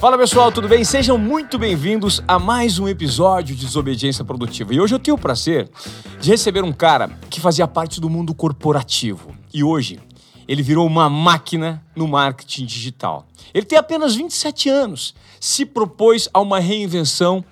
Fala pessoal, tudo bem? Sejam muito bem-vindos a mais um episódio de Desobediência Produtiva. E hoje eu tenho o prazer de receber um cara que fazia parte do mundo corporativo. E hoje ele virou uma máquina no marketing digital. Ele tem apenas 27 anos, se propôs a uma reinvenção,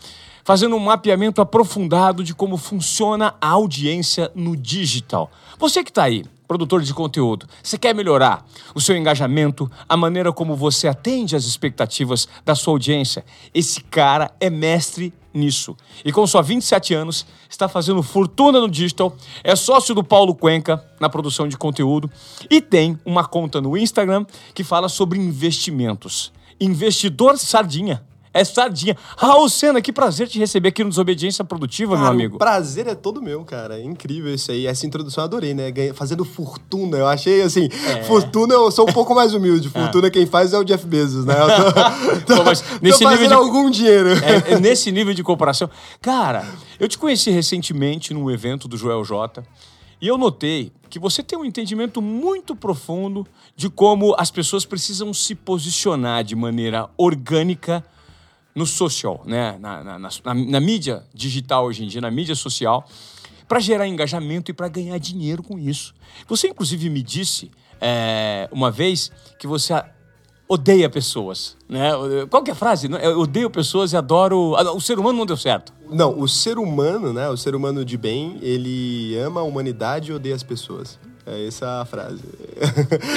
fazendo um mapeamento aprofundado de como funciona a audiência no digital. Você que está aí, produtor de conteúdo, você quer melhorar o seu engajamento, a maneira como você atende às expectativas da sua audiência? Esse cara é mestre nisso. E com só 27 anos, está fazendo fortuna no digital, é sócio do Paulo Cuenca na produção de conteúdo e tem uma conta no Instagram que fala sobre investimentos. Investidor Sardinha. É sardinha. Raul Senna, que prazer te receber aqui no Desobediência Produtiva, Cara, meu amigo. O prazer é todo meu, cara. É incrível isso aí. Essa introdução eu adorei, né? Fazendo fortuna. Eu achei assim, É. fortuna eu sou um pouco mais humilde. Fortuna quem faz é o Jeff Bezos, né? Eu tô, Pô, mas tô nesse nível fazendo de- algum dinheiro. É, é nesse nível de comparação. Cara, eu te conheci recentemente num evento do Joel J. E eu notei que você tem um entendimento muito profundo de como as pessoas precisam se posicionar de maneira orgânica no social, né? na, na, na- na- mídia digital hoje em dia, na mídia social, para gerar engajamento e para ganhar dinheiro com isso. Você, inclusive, me disse é, uma vez que você odeia pessoas. Né? Qual que é a frase? Eu odeio pessoas e adoro. ah, O ser humano não deu certo. Não, o ser humano, né? O ser humano de bem, ele ama a humanidade e odeia as pessoas. É essa a frase.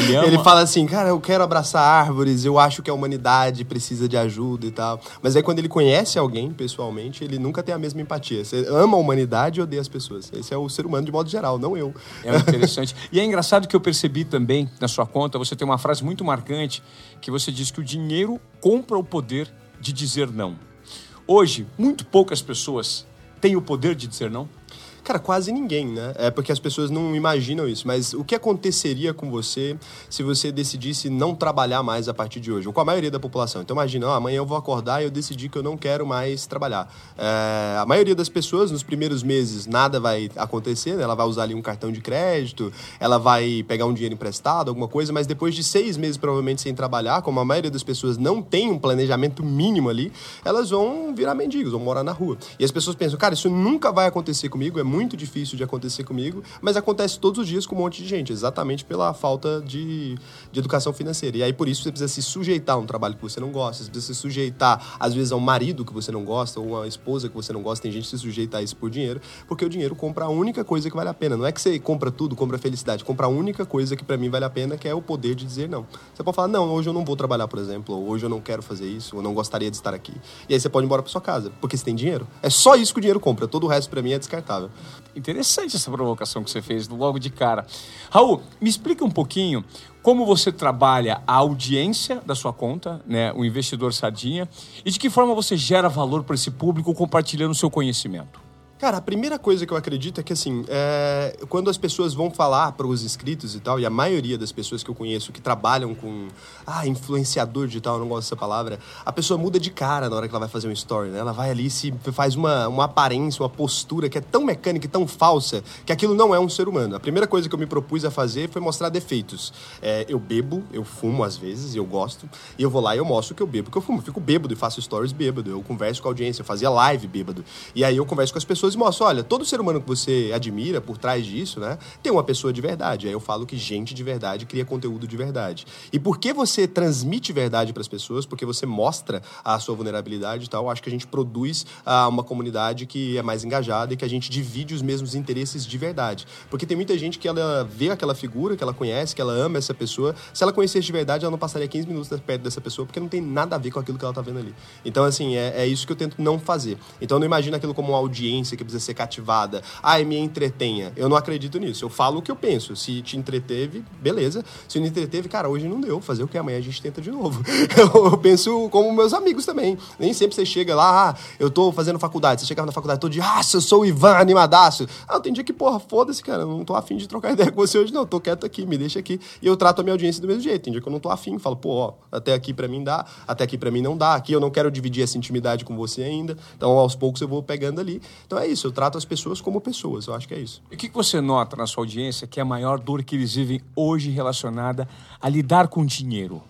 Ele ama- fala assim, cara, eu quero abraçar árvores, eu acho que a humanidade precisa de ajuda e tal. Mas aí quando ele conhece alguém pessoalmente, ele nunca tem a mesma empatia. Você ama a humanidade e odeia as pessoas. Esse é o ser humano de modo geral, não eu. É interessante. e é engraçado que eu percebi também na sua conta, você tem uma frase muito marcante que você diz que o dinheiro compra o poder de dizer não. Hoje, muito poucas pessoas têm o poder de dizer não. Cara, quase ninguém, né? É porque as pessoas não imaginam isso. Mas o que aconteceria com você se você decidisse não trabalhar mais a partir de hoje? Ou com a maioria da população. Então imagina, ó, amanhã eu vou acordar e eu decidi que eu não quero mais trabalhar. É, a maioria das pessoas, nos primeiros meses, nada vai acontecer, né? Ela vai usar ali um cartão de crédito, ela vai pegar um dinheiro emprestado, alguma coisa, mas depois de seis meses, provavelmente, sem trabalhar, como a maioria das pessoas não tem um planejamento mínimo ali, elas vão virar mendigos, vão morar na rua. E as pessoas pensam, cara, isso nunca vai acontecer comigo, é muito difícil de acontecer comigo, mas acontece todos os dias com um monte de gente, exatamente pela falta de, de educação financeira. E aí, por isso, você precisa se sujeitar a um trabalho que você não gosta, você precisa se sujeitar, às vezes, a um marido que você não gosta, ou uma esposa que você não gosta, tem gente que se sujeita a isso por dinheiro, porque o dinheiro compra a única coisa que vale a pena. Não é que você compra tudo, compra felicidade, compra a única coisa que pra mim vale a pena, que é o poder de dizer não. Você pode falar, não, hoje eu não vou trabalhar, por exemplo, ou hoje eu não quero fazer isso, ou não gostaria de estar aqui. E aí você pode ir embora pra sua casa, porque você tem dinheiro. É só isso que o dinheiro compra, todo o resto pra mim é descartável. Interessante essa provocação que você fez logo de cara. Raul, me explica um pouquinho como você trabalha a audiência da sua conta, né, o investidor sardinha, e de que forma você gera valor para esse público compartilhando o seu conhecimento. Cara, a primeira coisa que eu acredito é que, assim, é, quando as pessoas vão falar para os inscritos e tal, e a maioria das pessoas que eu conheço que trabalham com, ah, influenciador digital, eu não gosto dessa palavra, a pessoa muda de cara na hora que ela vai fazer um story, né? Ela vai ali e se faz uma, uma aparência, uma postura que é tão mecânica e tão falsa que aquilo não é um ser humano. A primeira coisa que eu me propus a fazer foi mostrar defeitos. É, eu bebo, eu fumo às vezes, eu gosto, e eu vou lá e eu mostro que eu bebo, porque eu fumo, eu fico bêbado e faço stories bêbado, eu converso com a audiência, eu fazia live bêbado. E aí eu converso com as pessoas e mostro, olha, todo ser humano que você admira por trás disso, né, tem uma pessoa de verdade. Aí eu falo que gente de verdade cria conteúdo de verdade. E por que você transmite verdade para as pessoas? Porque você mostra a sua vulnerabilidade e tal. Acho que a gente produz ah, uma comunidade que é mais engajada e que a gente divide os mesmos interesses de verdade. Porque tem muita gente que ela vê aquela figura, que ela conhece, que ela ama essa pessoa. Se ela conhecesse de verdade, ela não passaria 15 minutos perto dessa pessoa, porque não tem nada a ver com aquilo que ela tá vendo ali. Então, assim, é, é isso que eu tento não fazer. Então, eu não imagino aquilo como uma audiência que precisa ser cativada. Ah, me entretenha. Eu não acredito nisso. Eu falo o que eu penso. Se te entreteve, beleza. Se não entreteve, cara, hoje não deu. Fazer o que amanhã a gente tenta de novo. Eu, eu penso como meus amigos também. Nem sempre você chega lá, ah, eu tô fazendo faculdade. Você chegava na faculdade todo dia, ah, eu sou o Ivan, animadaço. Ah, tem dia que, porra, foda-se, cara. Eu não tô afim de trocar ideia com você hoje, não. Eu tô quieto aqui, me deixa aqui. E eu trato a minha audiência do mesmo jeito. Tem dia que eu não tô afim. Falo, pô, ó, até aqui pra mim dá, até aqui pra mim não dá. Aqui eu não quero dividir essa intimidade com você ainda. Então, aos poucos eu vou pegando ali. Então é isso, eu trato as pessoas como pessoas. Eu acho que é isso. E o que você nota na sua audiência que é a maior dor que eles vivem hoje relacionada a lidar com dinheiro?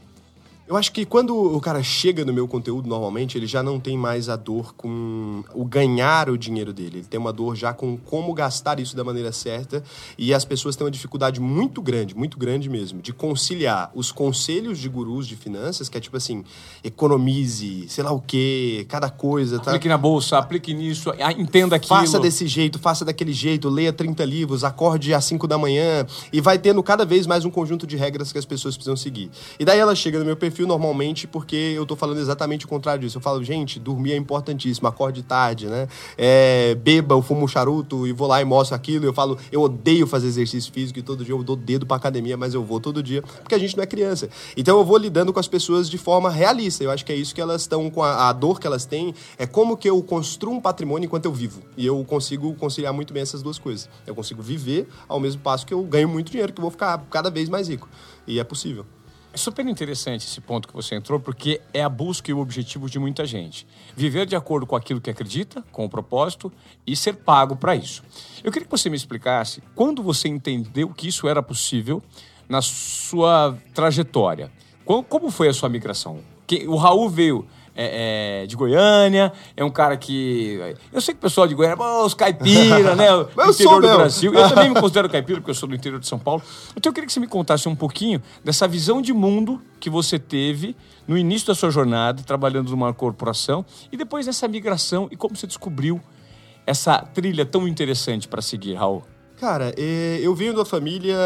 Eu acho que quando o cara chega no meu conteúdo, normalmente, ele já não tem mais a dor com o ganhar o dinheiro dele. Ele tem uma dor já com como gastar isso da maneira certa. E as pessoas têm uma dificuldade muito grande, muito grande mesmo, de conciliar os conselhos de gurus de finanças, que é tipo assim, economize, sei lá o quê, cada coisa. Tá? Aplique na bolsa, aplique nisso, entenda aquilo. Faça desse jeito, faça daquele jeito, leia 30 livros, acorde às 5 da manhã. E vai tendo cada vez mais um conjunto de regras que as pessoas precisam seguir. E daí ela chega no meu perfil normalmente porque eu tô falando exatamente o contrário disso. Eu falo, gente, dormir é importantíssimo, acorde tarde, né? É, beba, eu fumo charuto e vou lá e mostro aquilo. Eu falo, eu odeio fazer exercício físico e todo dia eu dou dedo pra academia, mas eu vou todo dia, porque a gente não é criança. Então eu vou lidando com as pessoas de forma realista. Eu acho que é isso que elas estão com a, a dor que elas têm, é como que eu construo um patrimônio enquanto eu vivo. E eu consigo conciliar muito bem essas duas coisas. Eu consigo viver ao mesmo passo que eu ganho muito dinheiro, que eu vou ficar cada vez mais rico. E é possível. É super interessante esse ponto que você entrou, porque é a busca e o objetivo de muita gente. Viver de acordo com aquilo que acredita, com o propósito, e ser pago para isso. Eu queria que você me explicasse quando você entendeu que isso era possível na sua trajetória. Como foi a sua migração? O Raul veio é, é, de Goiânia, é um cara que. Eu sei que o pessoal de Goiânia, os caipira, né? O Mas interior do. Brasil. Eu também me considero caipira, porque eu sou do interior de São Paulo. Então eu queria que você me contasse um pouquinho dessa visão de mundo que você teve no início da sua jornada, trabalhando numa corporação, e depois dessa migração e como você descobriu essa trilha tão interessante para seguir, Raul. Cara, eu venho da família,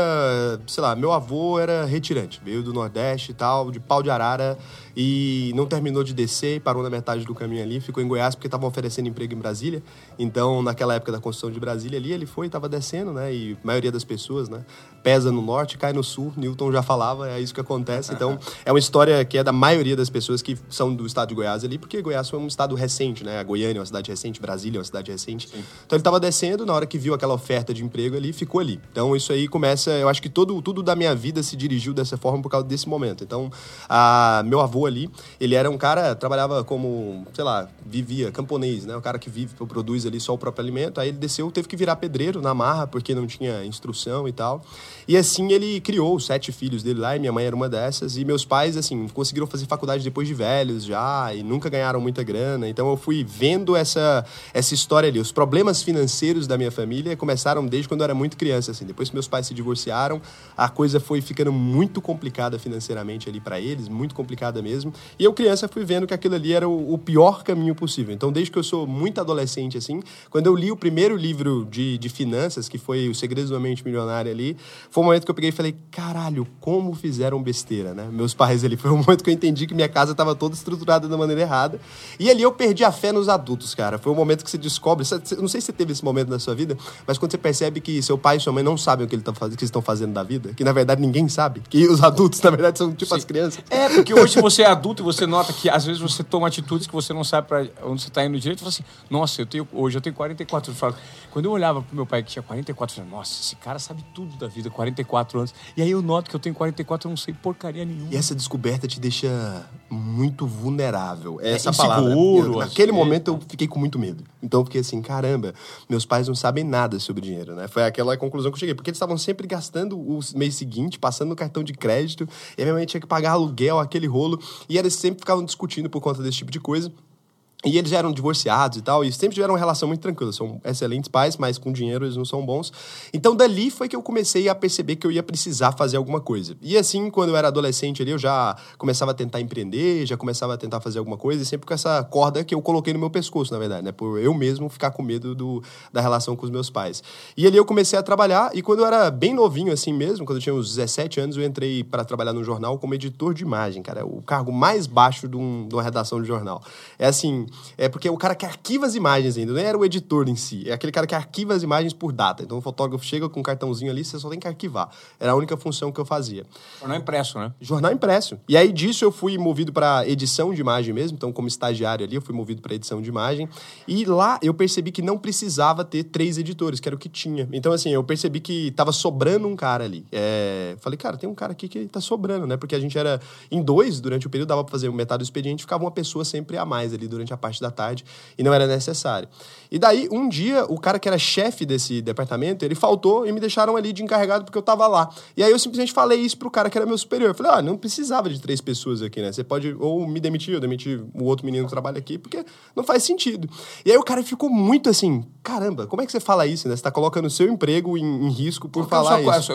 sei lá, meu avô era retirante, veio do Nordeste e tal, de pau de arara e não terminou de descer, parou na metade do caminho ali, ficou em Goiás porque estavam oferecendo emprego em Brasília. Então, naquela época da construção de Brasília ali, ele foi, estava descendo, né? E a maioria das pessoas, né? Pesa no norte, cai no sul. Newton já falava, é isso que acontece. Então, é uma história que é da maioria das pessoas que são do estado de Goiás ali, porque Goiás foi um estado recente, né? A Goiânia é uma cidade recente, Brasília é uma cidade recente. Sim. Então, ele estava descendo, na hora que viu aquela oferta de emprego ali, ficou ali. Então, isso aí começa, eu acho que todo, tudo da minha vida se dirigiu dessa forma por causa desse momento. Então, a, meu avô ali, ele era um cara, trabalhava como, sei lá, vivia, camponês, né? O cara que vive, produz ali só o próprio alimento. Aí ele desceu, teve que virar pedreiro na marra, porque não tinha instrução e tal. E assim ele criou os sete filhos dele lá, e minha mãe era uma dessas. E meus pais, assim, conseguiram fazer faculdade depois de velhos já, e nunca ganharam muita grana. Então eu fui vendo essa, essa história ali. Os problemas financeiros da minha família começaram desde quando eu era muito criança, assim. Depois que meus pais se divorciaram, a coisa foi ficando muito complicada financeiramente ali para eles, muito complicada mesmo. E eu, criança, fui vendo que aquilo ali era o, o, pior caminho possível. Então, desde que eu sou muito adolescente, assim, quando eu li o primeiro livro de, de finanças, que foi O Segredos da Mente Milionária ali, foi o momento que eu peguei e falei, caralho, como fizeram besteira, né? Meus pais ali, foi o momento que eu entendi que minha casa estava toda estruturada da maneira errada. E ali eu perdi a fé nos adultos, cara. Foi o momento que você descobre, não sei se você teve esse momento na sua vida, mas quando você percebe que seu pai e sua mãe não sabem o que, ele tá, que estão fazendo da vida, que na verdade ninguém sabe, que os adultos, na verdade, são tipo Sim. as crianças. É, porque hoje você é adulto e você nota que às vezes você toma atitudes que você não sabe para onde você está indo direito e fala assim, nossa, eu tenho, hoje eu tenho 44 anos. Quando eu olhava pro meu pai que tinha 44, eu falei, nossa, esse cara sabe tudo da vida, 44 anos. E aí eu noto que eu tenho 44 e não sei porcaria nenhuma. E essa descoberta te deixa muito vulnerável. É essa é palavra. Eu, naquele assim, momento eu fiquei com muito medo. Então eu fiquei assim, caramba, meus pais não sabem nada sobre dinheiro, né? Foi aquela conclusão que eu cheguei. Porque eles estavam sempre gastando o mês seguinte, passando no cartão de crédito, e a minha mãe tinha que pagar aluguel, aquele rolo, e eles sempre ficavam discutindo por conta desse tipo de coisa. E eles já eram divorciados e tal, e sempre tiveram uma relação muito tranquila. São excelentes pais, mas com dinheiro eles não são bons. Então, dali foi que eu comecei a perceber que eu ia precisar fazer alguma coisa. E assim, quando eu era adolescente ali, eu já começava a tentar empreender, já começava a tentar fazer alguma coisa, e sempre com essa corda que eu coloquei no meu pescoço, na verdade, né? Por eu mesmo ficar com medo do, da relação com os meus pais. E ali eu comecei a trabalhar, e quando eu era bem novinho assim mesmo, quando eu tinha uns 17 anos, eu entrei para trabalhar no jornal como editor de imagem, cara. É o cargo mais baixo de, um, de uma redação de jornal. É assim é porque o cara que arquiva as imagens ainda, não era o editor em si, é aquele cara que arquiva as imagens por data. Então o fotógrafo chega com um cartãozinho ali, você só tem que arquivar. Era a única função que eu fazia. Jornal impresso, né? Jornal impresso. E aí disso eu fui movido para edição de imagem mesmo, então como estagiário ali, eu fui movido para edição de imagem. E lá eu percebi que não precisava ter três editores, que era o que tinha. Então assim, eu percebi que tava sobrando um cara ali. É... Falei, cara, tem um cara aqui que tá sobrando, né? Porque a gente era em dois durante o período, dava pra fazer metade do expediente, ficava uma pessoa sempre a mais ali durante a parte da tarde e não era necessário. E daí, um dia, o cara que era chefe desse departamento, ele faltou e me deixaram ali de encarregado porque eu tava lá. E aí eu simplesmente falei isso pro cara que era meu superior. Eu falei, ah, não precisava de três pessoas aqui, né? Você pode ou me demitir, ou demitir o outro menino que trabalha aqui, porque não faz sentido. E aí o cara ficou muito assim, caramba, como é que você fala isso, né? Você tá colocando o seu emprego em, em risco por falar isso.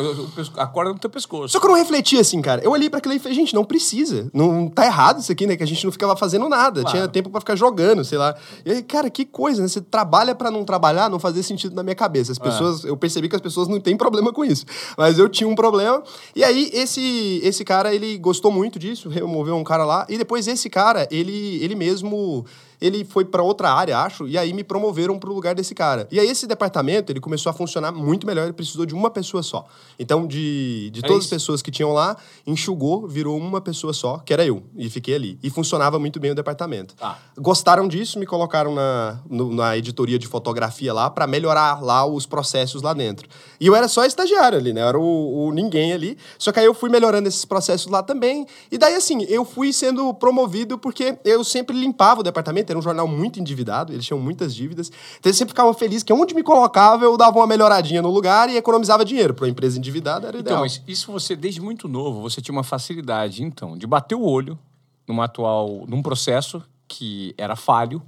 A corda no teu pescoço. Só que eu não refleti assim, cara. Eu olhei para aquilo e falei, gente, não precisa. Não tá errado isso aqui, né? Que a gente não ficava fazendo nada. Claro. Tinha tempo para ficar jogando, sei lá. E aí, cara, que coisa, né? Você trabalha para não trabalhar, não fazia sentido na minha cabeça. As é. pessoas, é. eu percebi que as pessoas não têm problema com isso. Mas eu tinha um problema. E aí, esse, esse cara, ele gostou muito disso, removeu um cara lá. E depois esse cara, ele, ele mesmo ele foi para outra área, acho, e aí me promoveram para o lugar desse cara. E aí esse departamento, ele começou a funcionar muito melhor, ele precisou de uma pessoa só. Então, de, de é todas isso. as pessoas que tinham lá, enxugou, virou uma pessoa só, que era eu, e fiquei ali. E funcionava muito bem o departamento. Ah. Gostaram disso, me colocaram na, no, na editoria de fotografia lá para melhorar lá os processos lá dentro. E eu era só estagiário ali, né? Eu era o, o ninguém ali. Só que aí eu fui melhorando esses processos lá também. E daí, assim, eu fui sendo promovido porque eu sempre limpava o departamento era um jornal muito endividado, eles tinham muitas dívidas. Então eles sempre ficavam felizes que onde me colocava eu dava uma melhoradinha no lugar e economizava dinheiro. Para uma empresa endividada era então, ideal. Então, mas isso você, desde muito novo, você tinha uma facilidade, então, de bater o olho numa atual, num processo que era falho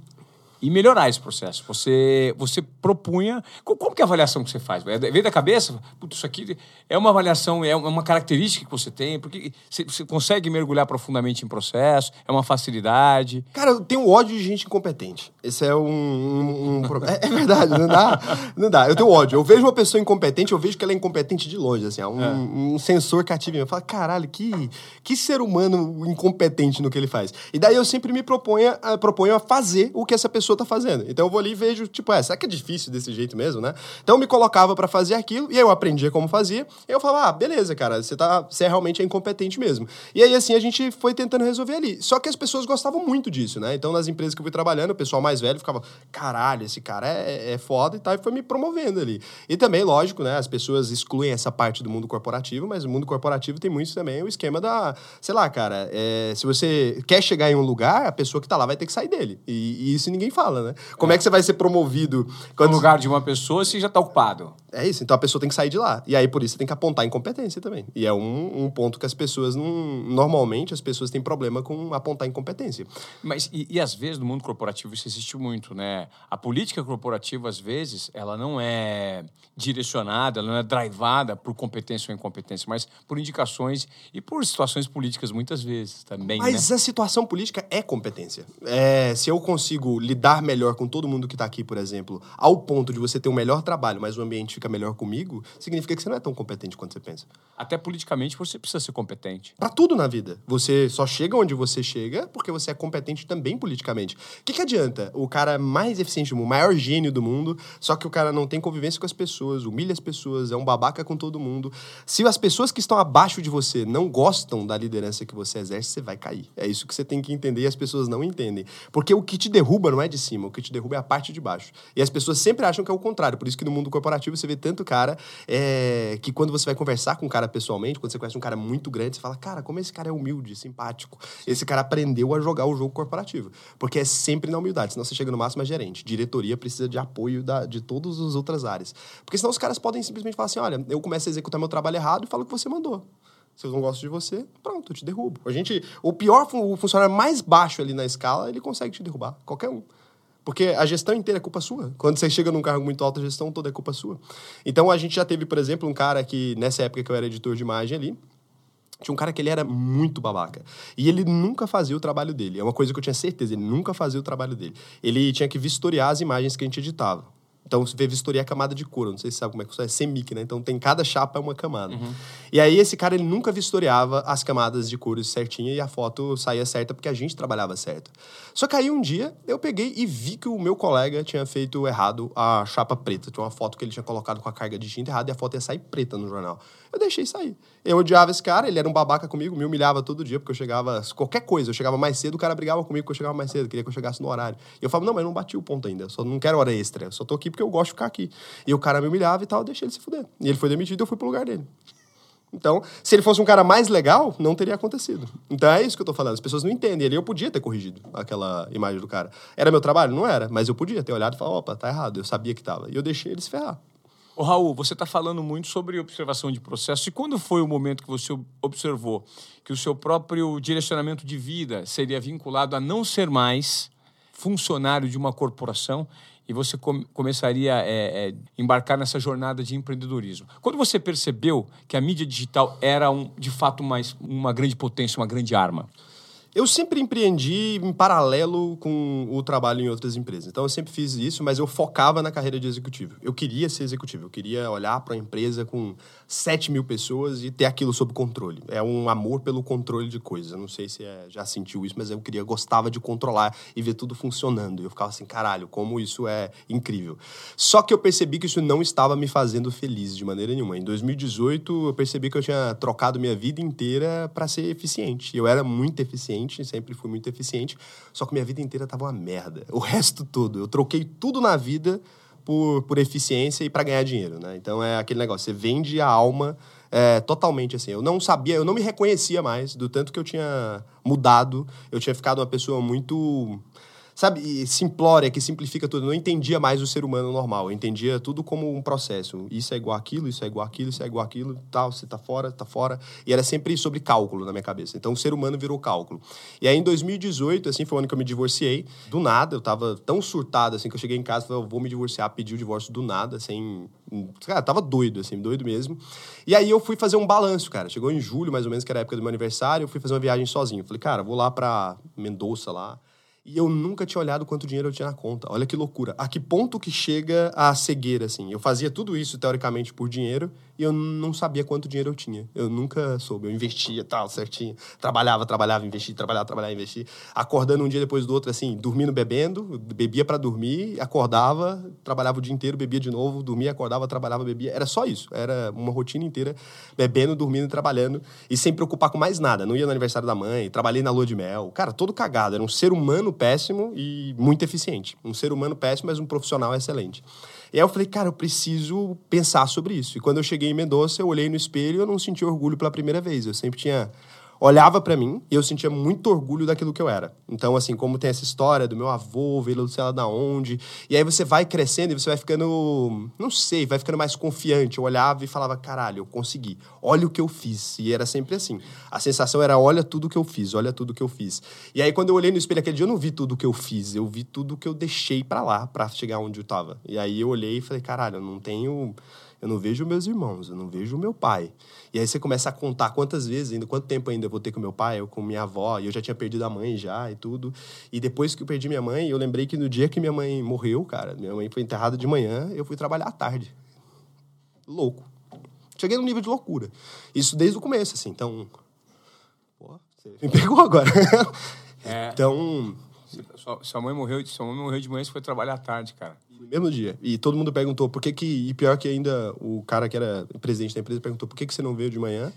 e melhorar esse processo. Você, você propunha. Como que é a avaliação que você faz? É, vem da cabeça? Putz, isso aqui é uma avaliação, é uma característica que você tem, porque você, consegue mergulhar profundamente em processo, é uma facilidade. Cara, eu tenho ódio de gente incompetente. Esse é um. um, um é, é, verdade, não dá. Não dá. Eu tenho ódio. Eu vejo uma pessoa incompetente, eu vejo que ela é incompetente de longe, assim, um, é. um sensor cativo. Eu falo, caralho, que, que ser humano incompetente no que ele faz. E daí eu sempre me proponho, proponho a fazer o que essa pessoa pessoa tá fazendo. Então eu vou ali e vejo, tipo, é, será que é difícil desse jeito mesmo, né? Então eu me colocava para fazer aquilo e eu aprendia como fazia. E eu falava, ah, beleza, cara, você tá, você é realmente é incompetente mesmo. E aí assim a gente foi tentando resolver ali. Só que as pessoas gostavam muito disso, né? Então nas empresas que eu fui trabalhando, o pessoal mais velho ficava, caralho, esse cara é, é foda e tal, e foi me promovendo ali. E também, lógico, né, as pessoas excluem essa parte do mundo corporativo, mas o mundo corporativo tem muito também o esquema da, sei lá, cara, é, se você quer chegar em um lugar, a pessoa que tá lá vai ter que sair dele. E, e isso ninguém fala né? Como é, é que você vai ser promovido? Quando... No lugar de uma pessoa, você já está ocupado. É isso, então a pessoa tem que sair de lá. E aí, por isso, você tem que apontar incompetência também. E é um, um ponto que as pessoas não. Normalmente, as pessoas têm problema com apontar incompetência. Mas, e, e às vezes, no mundo corporativo, isso existe muito, né? A política corporativa, às vezes, ela não é direcionada, ela não é drivada por competência ou incompetência, mas por indicações e por situações políticas, muitas vezes também. Mas né? a situação política é competência. É, se eu consigo lidar melhor com todo mundo que está aqui, por exemplo, ao ponto de você ter um melhor trabalho, mas o ambiente fica melhor comigo, significa que você não é tão competente quanto você pensa. Até politicamente você precisa ser competente. Para tudo na vida. Você só chega onde você chega porque você é competente também politicamente. O que, que adianta o cara mais eficiente do mundo, o maior gênio do mundo, só que o cara não tem convivência com as pessoas, humilha as pessoas, é um babaca com todo mundo. Se as pessoas que estão abaixo de você não gostam da liderança que você exerce, você vai cair. É isso que você tem que entender e as pessoas não entendem. Porque o que te derruba não é de cima, o que te derruba é a parte de baixo. E as pessoas sempre acham que é o contrário. Por isso que no mundo corporativo você vê tanto cara é, que quando você vai conversar com um cara pessoalmente, quando você conhece um cara muito grande, você fala, cara, como esse cara é humilde, simpático. Esse cara aprendeu a jogar o jogo corporativo. Porque é sempre na humildade, senão você chega no máximo a gerente. Diretoria precisa de apoio da, de todas as outras áreas. Porque senão os caras podem simplesmente falar assim, olha, eu começo a executar meu trabalho errado e falo o que você mandou. Se eu não gosto de você, pronto, eu te derrubo. A gente, o pior, o funcionário mais baixo ali na escala, ele consegue te derrubar, qualquer um. Porque a gestão inteira é culpa sua. Quando você chega num cargo muito alto, a gestão toda é culpa sua. Então a gente já teve, por exemplo, um cara que, nessa época que eu era editor de imagem ali, tinha um cara que ele era muito babaca. E ele nunca fazia o trabalho dele. É uma coisa que eu tinha certeza, ele nunca fazia o trabalho dele. Ele tinha que vistoriar as imagens que a gente editava. Então, você vê vistoria a camada de couro. Não sei se você sabe como é que isso é. Semic, né? Então, tem cada chapa é uma camada. Uhum. E aí, esse cara, ele nunca vistoriava as camadas de couro certinha e a foto saía certa porque a gente trabalhava certo. Só que aí, um dia, eu peguei e vi que o meu colega tinha feito errado a chapa preta. Tinha uma foto que ele tinha colocado com a carga de tinta errada e a foto ia sair preta no jornal. Eu deixei sair. Eu odiava esse cara, ele era um babaca comigo, me humilhava todo dia porque eu chegava... Qualquer coisa, eu chegava mais cedo, o cara brigava comigo porque eu chegava mais cedo, queria que eu chegasse no horário. E eu falava, não, mas eu não bati o ponto ainda, só não quero hora extra, eu só tô aqui porque eu gosto de ficar aqui. E o cara me humilhava e tal, eu deixei ele se fuder. E ele foi demitido eu fui pro lugar dele. Então, se ele fosse um cara mais legal, não teria acontecido. Então é isso que eu tô falando. As pessoas não entendem. Ali eu podia ter corrigido aquela imagem do cara. Era meu trabalho? Não era. Mas eu podia ter olhado e falar, opa, tá errado. Eu sabia que tava. E eu deixei ele se ferrar. Ô, Raul, você está falando muito sobre observação de processo. E quando foi o momento que você observou que o seu próprio direcionamento de vida seria vinculado a não ser mais funcionário de uma corporação e você com, começaria a é, é, embarcar nessa jornada de empreendedorismo. Quando você percebeu que a mídia digital era, um, de fato, mais, uma grande potência, uma grande arma? Eu sempre empreendi em paralelo com o trabalho em outras empresas. Então, eu sempre fiz isso, mas eu focava na carreira de executivo. Eu queria ser executivo. Eu queria olhar para a empresa com 7 mil pessoas e ter aquilo sob controle. É um amor pelo controle de coisas. Eu não sei se é, já sentiu isso, mas eu queria, gostava de controlar e ver tudo funcionando. E eu ficava assim, caralho, como isso é incrível. Só que eu percebi que isso não estava me fazendo feliz de maneira nenhuma. Em 2018, eu percebi que eu tinha trocado minha vida inteira para ser eficiente. Eu era muito eficiente eficiente, sempre fui muito eficiente, só que minha vida inteira tava uma merda. O resto todo. Eu troquei tudo na vida por, por eficiência e para ganhar dinheiro, né? Então é aquele negócio, você vende a alma é, totalmente assim. Eu não sabia, eu não me reconhecia mais do tanto que eu tinha mudado. Eu tinha ficado uma pessoa muito sabe, simplória, que simplifica tudo. Eu não entendia mais o ser humano normal. Eu entendia tudo como um processo. Isso é igual aquilo, isso é igual aquilo, isso é igual aquilo, tal, você tá fora, tá fora. E era sempre sobre cálculo na minha cabeça. Então o ser humano virou cálculo. E aí em 2018, assim, foi o ano que eu me divorciei. Do nada, eu tava tão surtado assim que eu cheguei em casa e falei, eu vou me divorciar, pedi o divórcio do nada, sem Cara, tava doido, assim, doido mesmo. E aí eu fui fazer um balanço, cara. Chegou em julho, mais ou menos, que era a época do meu aniversário, eu fui fazer uma viagem sozinho. Falei, cara, vou lá pra Mendoza lá. E eu nunca tinha olhado quanto dinheiro eu tinha na conta. Olha que loucura. A que ponto que chega a cegueira, assim? Eu fazia tudo isso, teoricamente, por dinheiro, eu não sabia quanto dinheiro eu tinha. Eu nunca soube. Eu investia, tal, certinho. Trabalhava, trabalhava, investia, trabalhava, trabalhava, investia. Acordando um dia depois do outro, assim, dormindo, bebendo, bebia para dormir, acordava, trabalhava o dia inteiro, bebia de novo, dormia, acordava, trabalhava, bebia. Era só isso. Era uma rotina inteira, bebendo, dormindo, trabalhando, e sem preocupar com mais nada. Não ia no aniversário da mãe, trabalhei na lua de mel. Cara, todo cagado. Era um ser humano péssimo e muito eficiente. Um ser humano péssimo, mas um profissional excelente. E aí eu falei, cara, eu preciso pensar sobre isso. E quando eu cheguei em Mendonça, eu olhei no espelho e eu não senti orgulho pela primeira vez. Eu sempre tinha olhava para mim e eu sentia muito orgulho daquilo que eu era. Então, assim, como tem essa história do meu avô, veio sei lá da onde, e aí você vai crescendo e você vai ficando, não sei, vai ficando mais confiante. Eu olhava e falava, caralho, eu consegui. Olha o que eu fiz. E era sempre assim. A sensação era, olha tudo que eu fiz, olha tudo que eu fiz. E aí, quando eu olhei no espelho aquele dia, eu não vi tudo que eu fiz, eu vi tudo que eu deixei para lá, para chegar onde eu tava. E aí eu olhei e falei, caralho, eu não tenho eu não vejo meus irmãos, eu não vejo meu pai. E aí você começa a contar quantas vezes ainda, quanto tempo ainda eu vou ter com meu pai, ou com minha avó, e eu já tinha perdido a mãe já e tudo. E depois que eu perdi minha mãe, eu lembrei que no dia que minha mãe morreu, cara, minha mãe foi enterrada de manhã, eu fui trabalhar à tarde. Louco. Cheguei num nível de loucura. Isso desde o começo, assim. Então. Pô, você me pegou agora. É. Então. Sua, sua, mãe morreu, sua mãe morreu de manhã e foi trabalhar à tarde, cara. No mesmo dia. E todo mundo perguntou por que que... E pior que ainda o cara que era presidente da empresa perguntou por que que você não veio de manhã.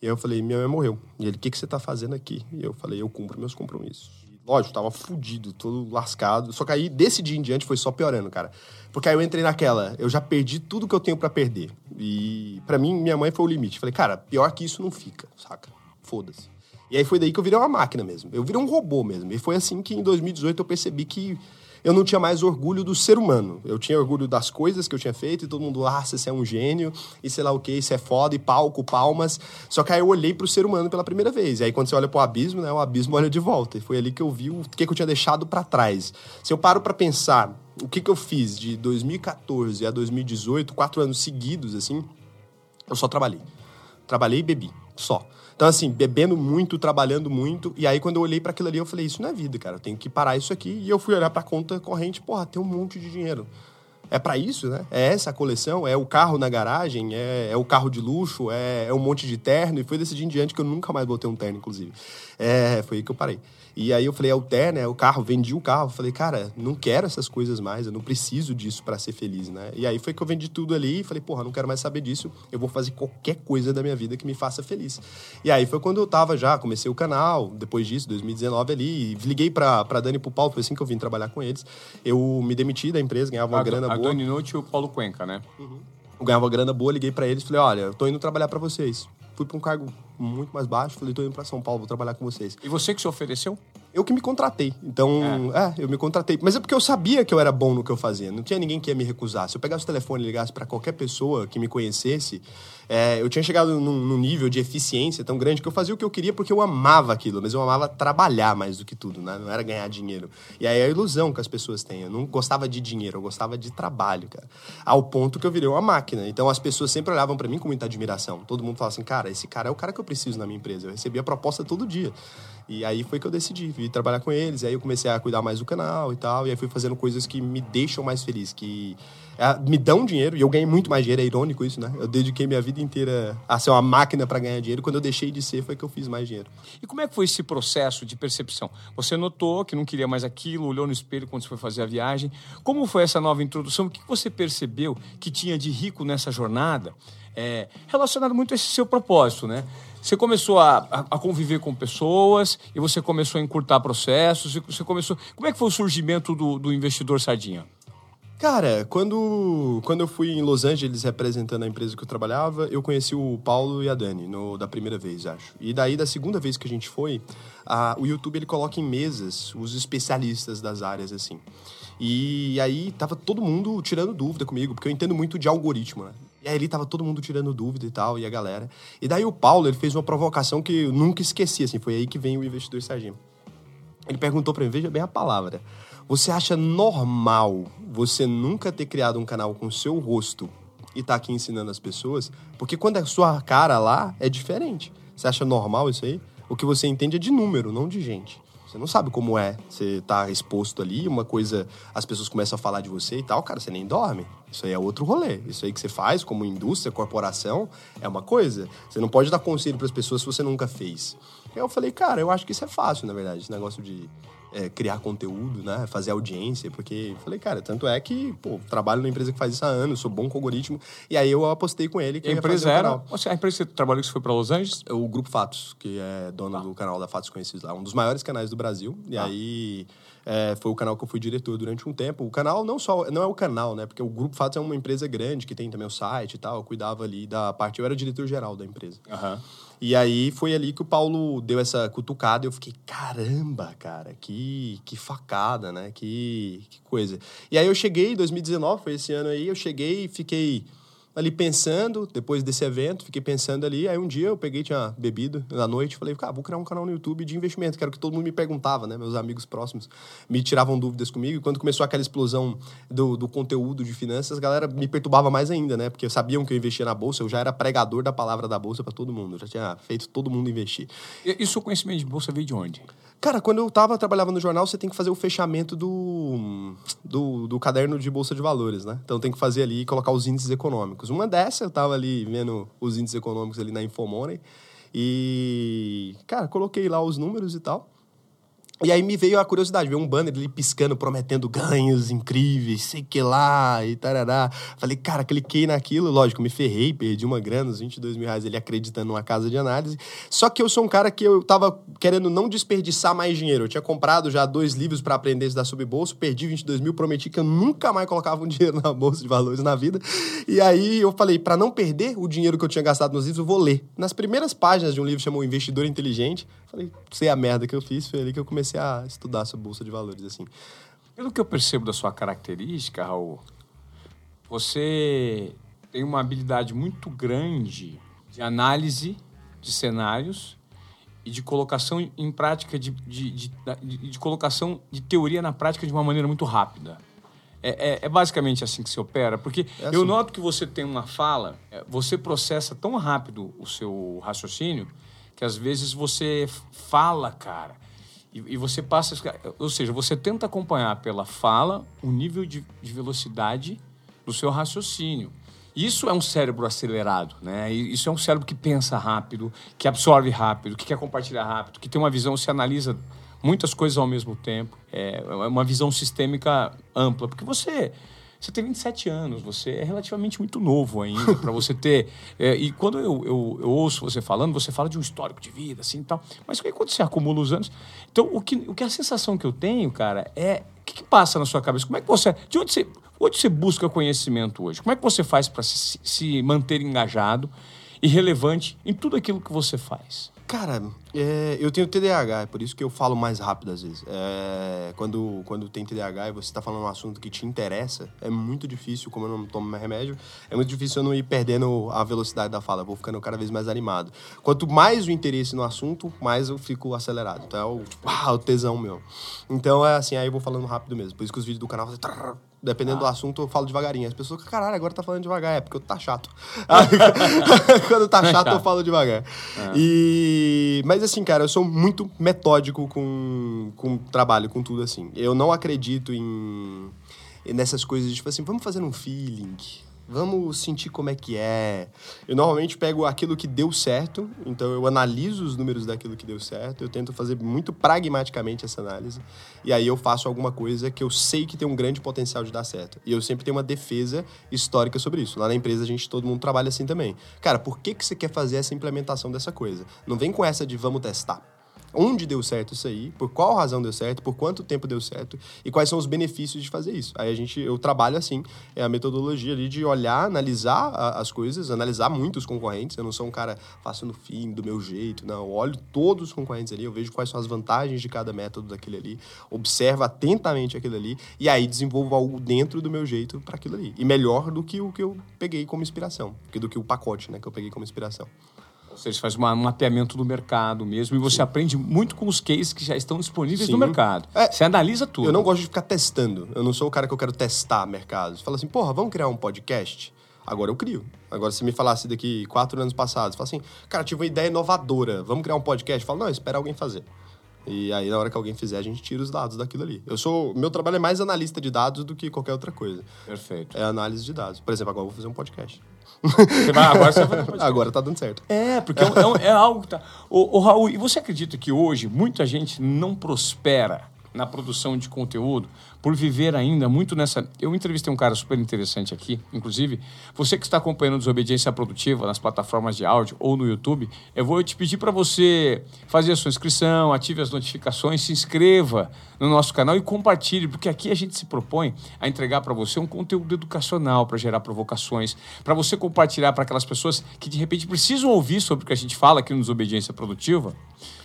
E aí eu falei, minha mãe morreu. E ele, o que que você tá fazendo aqui? E eu falei, eu cumpro meus compromissos. Lógico, tava fudido, todo lascado. Só que aí, desse dia em diante, foi só piorando, cara. Porque aí eu entrei naquela, eu já perdi tudo que eu tenho para perder. E para mim, minha mãe foi o limite. Falei, cara, pior que isso não fica, saca? Foda-se. E aí foi daí que eu virei uma máquina mesmo. Eu virei um robô mesmo. E foi assim que em 2018 eu percebi que eu não tinha mais orgulho do ser humano. Eu tinha orgulho das coisas que eu tinha feito e todo mundo, ah, você é um gênio e sei lá o que, isso é foda e palco, palmas. Só que aí eu olhei pro ser humano pela primeira vez. E aí quando você olha pro abismo, né, o abismo olha de volta. E foi ali que eu vi o que, que eu tinha deixado para trás. Se eu paro para pensar o que, que eu fiz de 2014 a 2018, quatro anos seguidos, assim, eu só trabalhei. Trabalhei e bebi, só. Então, assim, bebendo muito, trabalhando muito. E aí, quando eu olhei para aquilo ali, eu falei: Isso não é vida, cara. Eu tenho que parar isso aqui. E eu fui olhar para a conta corrente: Porra, tem um monte de dinheiro. É para isso, né? É essa a coleção, é o carro na garagem, é, é o carro de luxo, é, é, um monte de terno. E foi desse dia em diante que eu nunca mais botei um terno, inclusive. É, foi aí que eu parei. E aí eu falei, é o terno, é o carro, vendi o carro. Falei, cara, não quero essas coisas mais, eu não preciso disso para ser feliz, né? E aí foi que eu vendi tudo ali e falei, porra, não quero mais saber disso, eu vou fazer qualquer coisa da minha vida que me faça feliz. E aí foi quando eu tava já, comecei o canal, depois disso, 2019 ali, liguei pra, pra Dani e pro Paulo, foi assim que eu vim trabalhar com eles. Eu me demiti da empresa, ganhava uma a, grana a boa. Dani Noite e o Paulo Cuenca, né? Uhum. Eu ganhava grana boa, liguei para eles, falei, olha, eu tô indo trabalhar para vocês. Fui para um cargo muito mais baixo, falei, tô indo para São Paulo, vou trabalhar com vocês. E você que se ofereceu? Eu que me contratei. Então, é. é. eu me contratei. Mas é porque eu sabia que eu era bom no que eu fazia. Não tinha ninguém que ia me recusar. Se eu pegasse o telefone e ligasse para qualquer pessoa que me conhecesse, é, eu tinha chegado num, num, nível de eficiência tão grande que eu fazia o que eu queria porque eu amava aquilo. Mas eu amava trabalhar mais do que tudo, né? Não era ganhar dinheiro. E aí é a ilusão que as pessoas têm. Eu não gostava de dinheiro, eu gostava de trabalho, cara. Ao ponto que eu virei uma máquina. Então as pessoas sempre olhavam para mim com muita admiração. Todo mundo falava assim, cara, esse cara é o cara que eu preciso na minha empresa. Eu recebia proposta todo dia. E aí foi que eu decidi vir trabalhar com eles. E aí eu comecei a cuidar mais do canal e tal. E aí fui fazendo coisas que me deixam mais feliz, que me dão dinheiro. E eu ganhei muito mais dinheiro. É irônico isso, né? Eu dediquei minha vida inteira a ser uma máquina para ganhar dinheiro. Quando eu deixei de ser, foi que eu fiz mais dinheiro. E como é que foi esse processo de percepção? Você notou que não queria mais aquilo, olhou no espelho quando você foi fazer a viagem. Como foi essa nova introdução? O que você percebeu que tinha de rico nessa jornada? É, relacionado muito a esse seu propósito, né? Você começou a, a, a, conviver com pessoas e você começou a encurtar processos. Você começou. Como é que foi o surgimento do, do investidor Sardinha? Cara, quando, quando eu fui em Los Angeles representando a empresa que eu trabalhava, eu conheci o Paulo e a Dani no, da primeira vez, acho. E daí, da segunda vez que a gente foi, a, o YouTube ele coloca em mesas os especialistas das áreas, assim. E aí tava todo mundo tirando dúvida comigo, porque eu entendo muito de algoritmo, né? E aí ali tava todo mundo tirando dúvida e tal, e a galera. E daí o Paulo, ele fez uma provocação que eu nunca esqueci, assim, foi aí que vem o investidor Serginho. Ele perguntou para mim, veja bem a palavra. Você acha normal você nunca ter criado um canal com seu rosto e tá aqui ensinando as pessoas? Porque quando é sua cara lá, é diferente. Você acha normal isso aí? O que você entende é de número, não de gente. Você não sabe como é você tá exposto ali, uma coisa, as pessoas começam a falar de você e tal, cara, você nem dorme. Isso aí é outro rolê. Isso aí que você faz como indústria, corporação, é uma coisa. Você não pode dar conselho para as pessoas se você nunca fez. Aí eu falei, cara, eu acho que isso é fácil, na verdade, esse negócio de é, criar conteúdo, né? Fazer audiência, porque falei, cara, tanto é que, pô, trabalho numa empresa que faz isso há anos, sou bom com algoritmo, e aí eu apostei com ele que a empresa era. A empresa que você trabalhou que você foi para Los Angeles? O Grupo Fatos, que é dono tá. do canal da Fatos Conhecidos lá, um dos maiores canais do Brasil. E tá. aí é, foi o canal que eu fui diretor durante um tempo. O canal não só não é o canal, né? Porque o Grupo Fatos é uma empresa grande que tem também o site e tal. Eu cuidava ali da parte, eu era diretor geral da empresa. Uhum. E aí foi ali que o Paulo deu essa cutucada e eu fiquei, caramba, cara, que, que facada, né? Que, que coisa. E aí eu cheguei, em 2019, foi esse ano aí, eu cheguei e fiquei ali pensando, depois desse evento, fiquei pensando ali. Aí um dia eu peguei, tinha bebido na noite, falei, cara, vou criar um canal no YouTube de investimento, que era o que todo mundo me perguntava, né? Meus amigos próximos me tiravam dúvidas comigo. E quando começou aquela explosão do, do conteúdo de finanças, a galera me perturbava mais ainda, né? Porque sabiam que eu investia na bolsa, eu já era pregador da palavra da bolsa para todo mundo, eu já tinha feito todo mundo investir. E, e seu conhecimento de bolsa veio de onde? Cara, quando eu tava, trabalhava no jornal, você tem que fazer o fechamento do, do, do, caderno de Bolsa de Valores, né? Então tem que fazer ali e colocar os índices econômicos. Uma dessa, eu tava ali vendo os índices econômicos ali na Infomoney. E, cara, coloquei lá os números e tal. E aí me veio a curiosidade, veio um banner ali piscando, prometendo ganhos incríveis, sei que lá, e tarará. Falei, cara, cliquei naquilo, lógico, me ferrei, perdi uma grana, uns 22 mil reais ali acreditando numa casa de análise. Só que eu sou um cara que eu tava querendo não desperdiçar mais dinheiro. Eu tinha comprado já dois livros para aprender a estudar sobre bolsa, perdi 22 mil, prometi que eu nunca mais colocava um dinheiro na bolsa de valores na vida. E aí eu falei, para não perder o dinheiro que eu tinha gastado nos livros, eu vou ler. Nas primeiras páginas de um livro chamado Investidor Inteligente, falei, sei a merda que eu fiz, foi ali que eu comecei comecei a estudar sobre bolsa de valores, assim. Pelo que eu percebo da sua característica, Raul, você tem uma habilidade muito grande de análise de cenários e de colocação em prática de, de, de, de, colocação de teoria na prática de uma maneira muito rápida. É, é, é basicamente assim que se opera, porque é assim. eu noto que você tem uma fala, é, você processa tão rápido o seu raciocínio que às vezes você fala, cara, e, e, você passa. Ou seja, você tenta acompanhar pela fala o nível de, de velocidade do seu raciocínio. Isso é um cérebro acelerado, né? Isso é um cérebro que pensa rápido, que absorve rápido, que quer compartilhar rápido, que tem uma visão, se analisa muitas coisas ao mesmo tempo. É, é uma visão sistêmica ampla, porque você você tem 27 anos, você é relativamente muito novo ainda para você ter. É, e quando eu, eu, eu, ouço você falando, você fala de um histórico de vida, assim e tal. Mas quando você acumula os anos. Então, o que, o que a sensação que eu tenho, cara, é. O que, que passa na sua cabeça? Como é que você. De onde você. Onde você busca conhecimento hoje? Como é que você faz para se, se manter engajado e relevante em tudo aquilo que você faz? Cara, é, eu tenho TDAH, é por isso que eu falo mais rápido às vezes. É, quando, quando tem TDAH e você está falando um assunto que te interessa, é muito difícil, como eu não tomo remédio, é muito difícil eu não ir perdendo a velocidade da fala, eu vou ficando cada vez mais animado. Quanto mais o interesse no assunto, mais eu fico acelerado. Então é o, tipo, ah, o tesão meu. Então é assim, aí eu vou falando rápido mesmo. Por isso que os vídeos do canal fazem Dependendo ah. do assunto, eu falo devagarinho. As pessoas, caralho, agora tá falando devagar. É porque eu tá chato. Quando tá chato, eu falo devagar. É. E... Mas assim, cara, eu sou muito metódico com, com trabalho, com tudo assim. Eu não acredito em nessas coisas de tipo assim, vamos fazer um feeling Vamos sentir como é que é. Eu normalmente pego aquilo que deu certo, então eu analiso os números daquilo que deu certo, eu tento fazer muito pragmaticamente essa análise, e aí eu faço alguma coisa que eu sei que tem um grande potencial de dar certo. E eu sempre tenho uma defesa histórica sobre isso. Lá na empresa a gente, todo mundo trabalha assim também. Cara, por que, que você quer fazer essa implementação dessa coisa? Não vem com essa de vamos testar onde deu certo isso aí, por qual razão deu certo, por quanto tempo deu certo e quais são os benefícios de fazer isso. Aí a gente, eu trabalho assim, é a metodologia ali de olhar, analisar a, as coisas, analisar muito os concorrentes. Eu não sou um cara faço no fim, do meu jeito, não. Eu olho todos os concorrentes ali, eu vejo quais são as vantagens de cada método daquele ali, observo atentamente aquilo ali e aí desenvolvo algo dentro do meu jeito para aquilo ali. E melhor do que o que eu peguei como inspiração, do que o pacote, né, que eu peguei como inspiração. Ou seja, faz um mapeamento do mercado mesmo e você Sim. aprende muito com os cases que já estão disponíveis Sim. no mercado. É, você analisa tudo. Eu não gosto de ficar testando. Eu não sou o cara que eu quero testar mercados. Fala assim, porra, vamos criar um podcast? Agora eu crio. Agora, se me falasse daqui quatro anos passados, fala assim, cara, tive uma ideia inovadora, vamos criar um podcast? Fala, não, espera alguém fazer. E aí, na hora que alguém fizer, a gente tira os dados daquilo ali. Eu sou. Meu trabalho é mais analista de dados do que qualquer outra coisa. Perfeito. É análise de dados. Por exemplo, agora eu vou fazer um podcast. Vai, agora você vai. Agora tá dando certo. É, porque é, é, é algo que tá. Ô, ô, Raul, e você acredita que hoje muita gente não prospera na produção de conteúdo por viver ainda muito nessa. Eu entrevistei um cara super interessante aqui, inclusive, você que está acompanhando Desobediência Produtiva nas plataformas de áudio ou no YouTube, eu vou te pedir para você fazer a sua inscrição, ative as notificações, se inscreva no nosso canal e compartilhe, porque aqui a gente se propõe a entregar para você um conteúdo educacional para gerar provocações, para você compartilhar para aquelas pessoas que de repente precisam ouvir sobre o que a gente fala aqui no Desobediência Produtiva.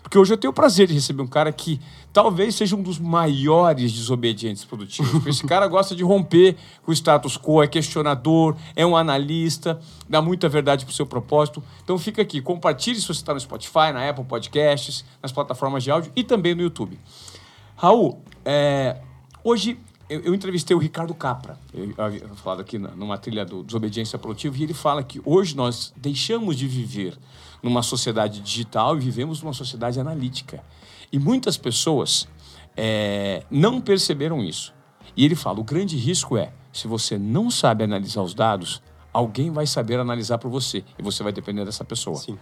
Porque hoje eu tenho o prazer de receber um cara que talvez seja um dos maiores desobedientes produtivos. Esse cara gosta de romper com o status quo, é questionador, é um analista, dá muita verdade para o seu propósito. Então fica aqui, compartilhe se você está no Spotify, na Apple Podcasts, nas plataformas de áudio e também no YouTube. Raul, é, hoje eu, eu, entrevistei o Ricardo Capra, eu havia falado aqui numa trilha do Desobediência Produtiva, e ele fala que hoje nós deixamos de viver numa sociedade digital e vivemos numa sociedade analítica. E muitas pessoas é, não perceberam isso. E ele fala: o grande risco é, se você não sabe analisar os dados, alguém vai saber analisar por você e você vai depender dessa pessoa. Sim.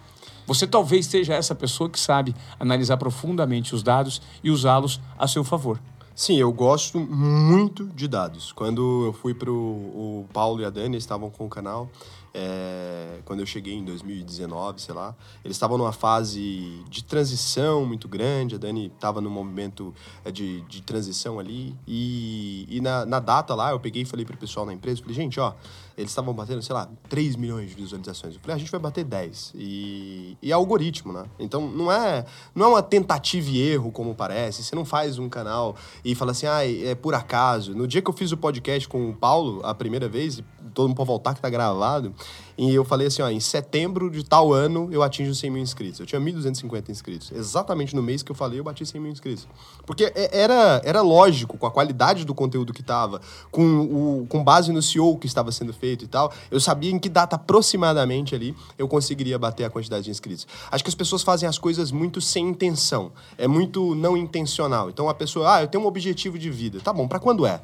Você talvez seja essa pessoa que sabe analisar profundamente os dados e usá-los a seu favor. Sim, eu gosto muito de dados. Quando eu fui para o Paulo e a Dani, estavam com o canal, é, quando eu cheguei em 2019, sei lá, eles estavam numa fase de transição muito grande, a Dani estava num momento é, de, de transição ali, e, e na, na data lá eu peguei e falei para o pessoal na empresa, falei, gente, ó, eles estavam batendo, sei lá, 3 milhões de visualizações. Eu falei, ah, a gente vai bater 10. E, e é algoritmo, né? Então não é, não é uma tentativa e erro, como parece. Você não faz um canal e fala assim, ah, é por acaso. No dia que eu fiz o podcast com o Paulo, a primeira vez, todo mundo pode voltar que tá gravado, e eu falei assim, ó, em setembro de tal ano eu atinjo 100 mil inscritos. Eu tinha 1.250 inscritos. Exatamente no mês que eu falei, eu bati 100 mil inscritos. Porque é, era, era lógico, com a qualidade do conteúdo que tava, com, o, com base no CEO que estava sendo feito e tal, eu sabia em que data aproximadamente ali eu conseguiria bater a quantidade de inscritos. Acho que as pessoas fazem as coisas muito sem intenção. É muito não intencional. Então a pessoa, ah, eu tenho um objetivo de vida. Tá bom, para quando é?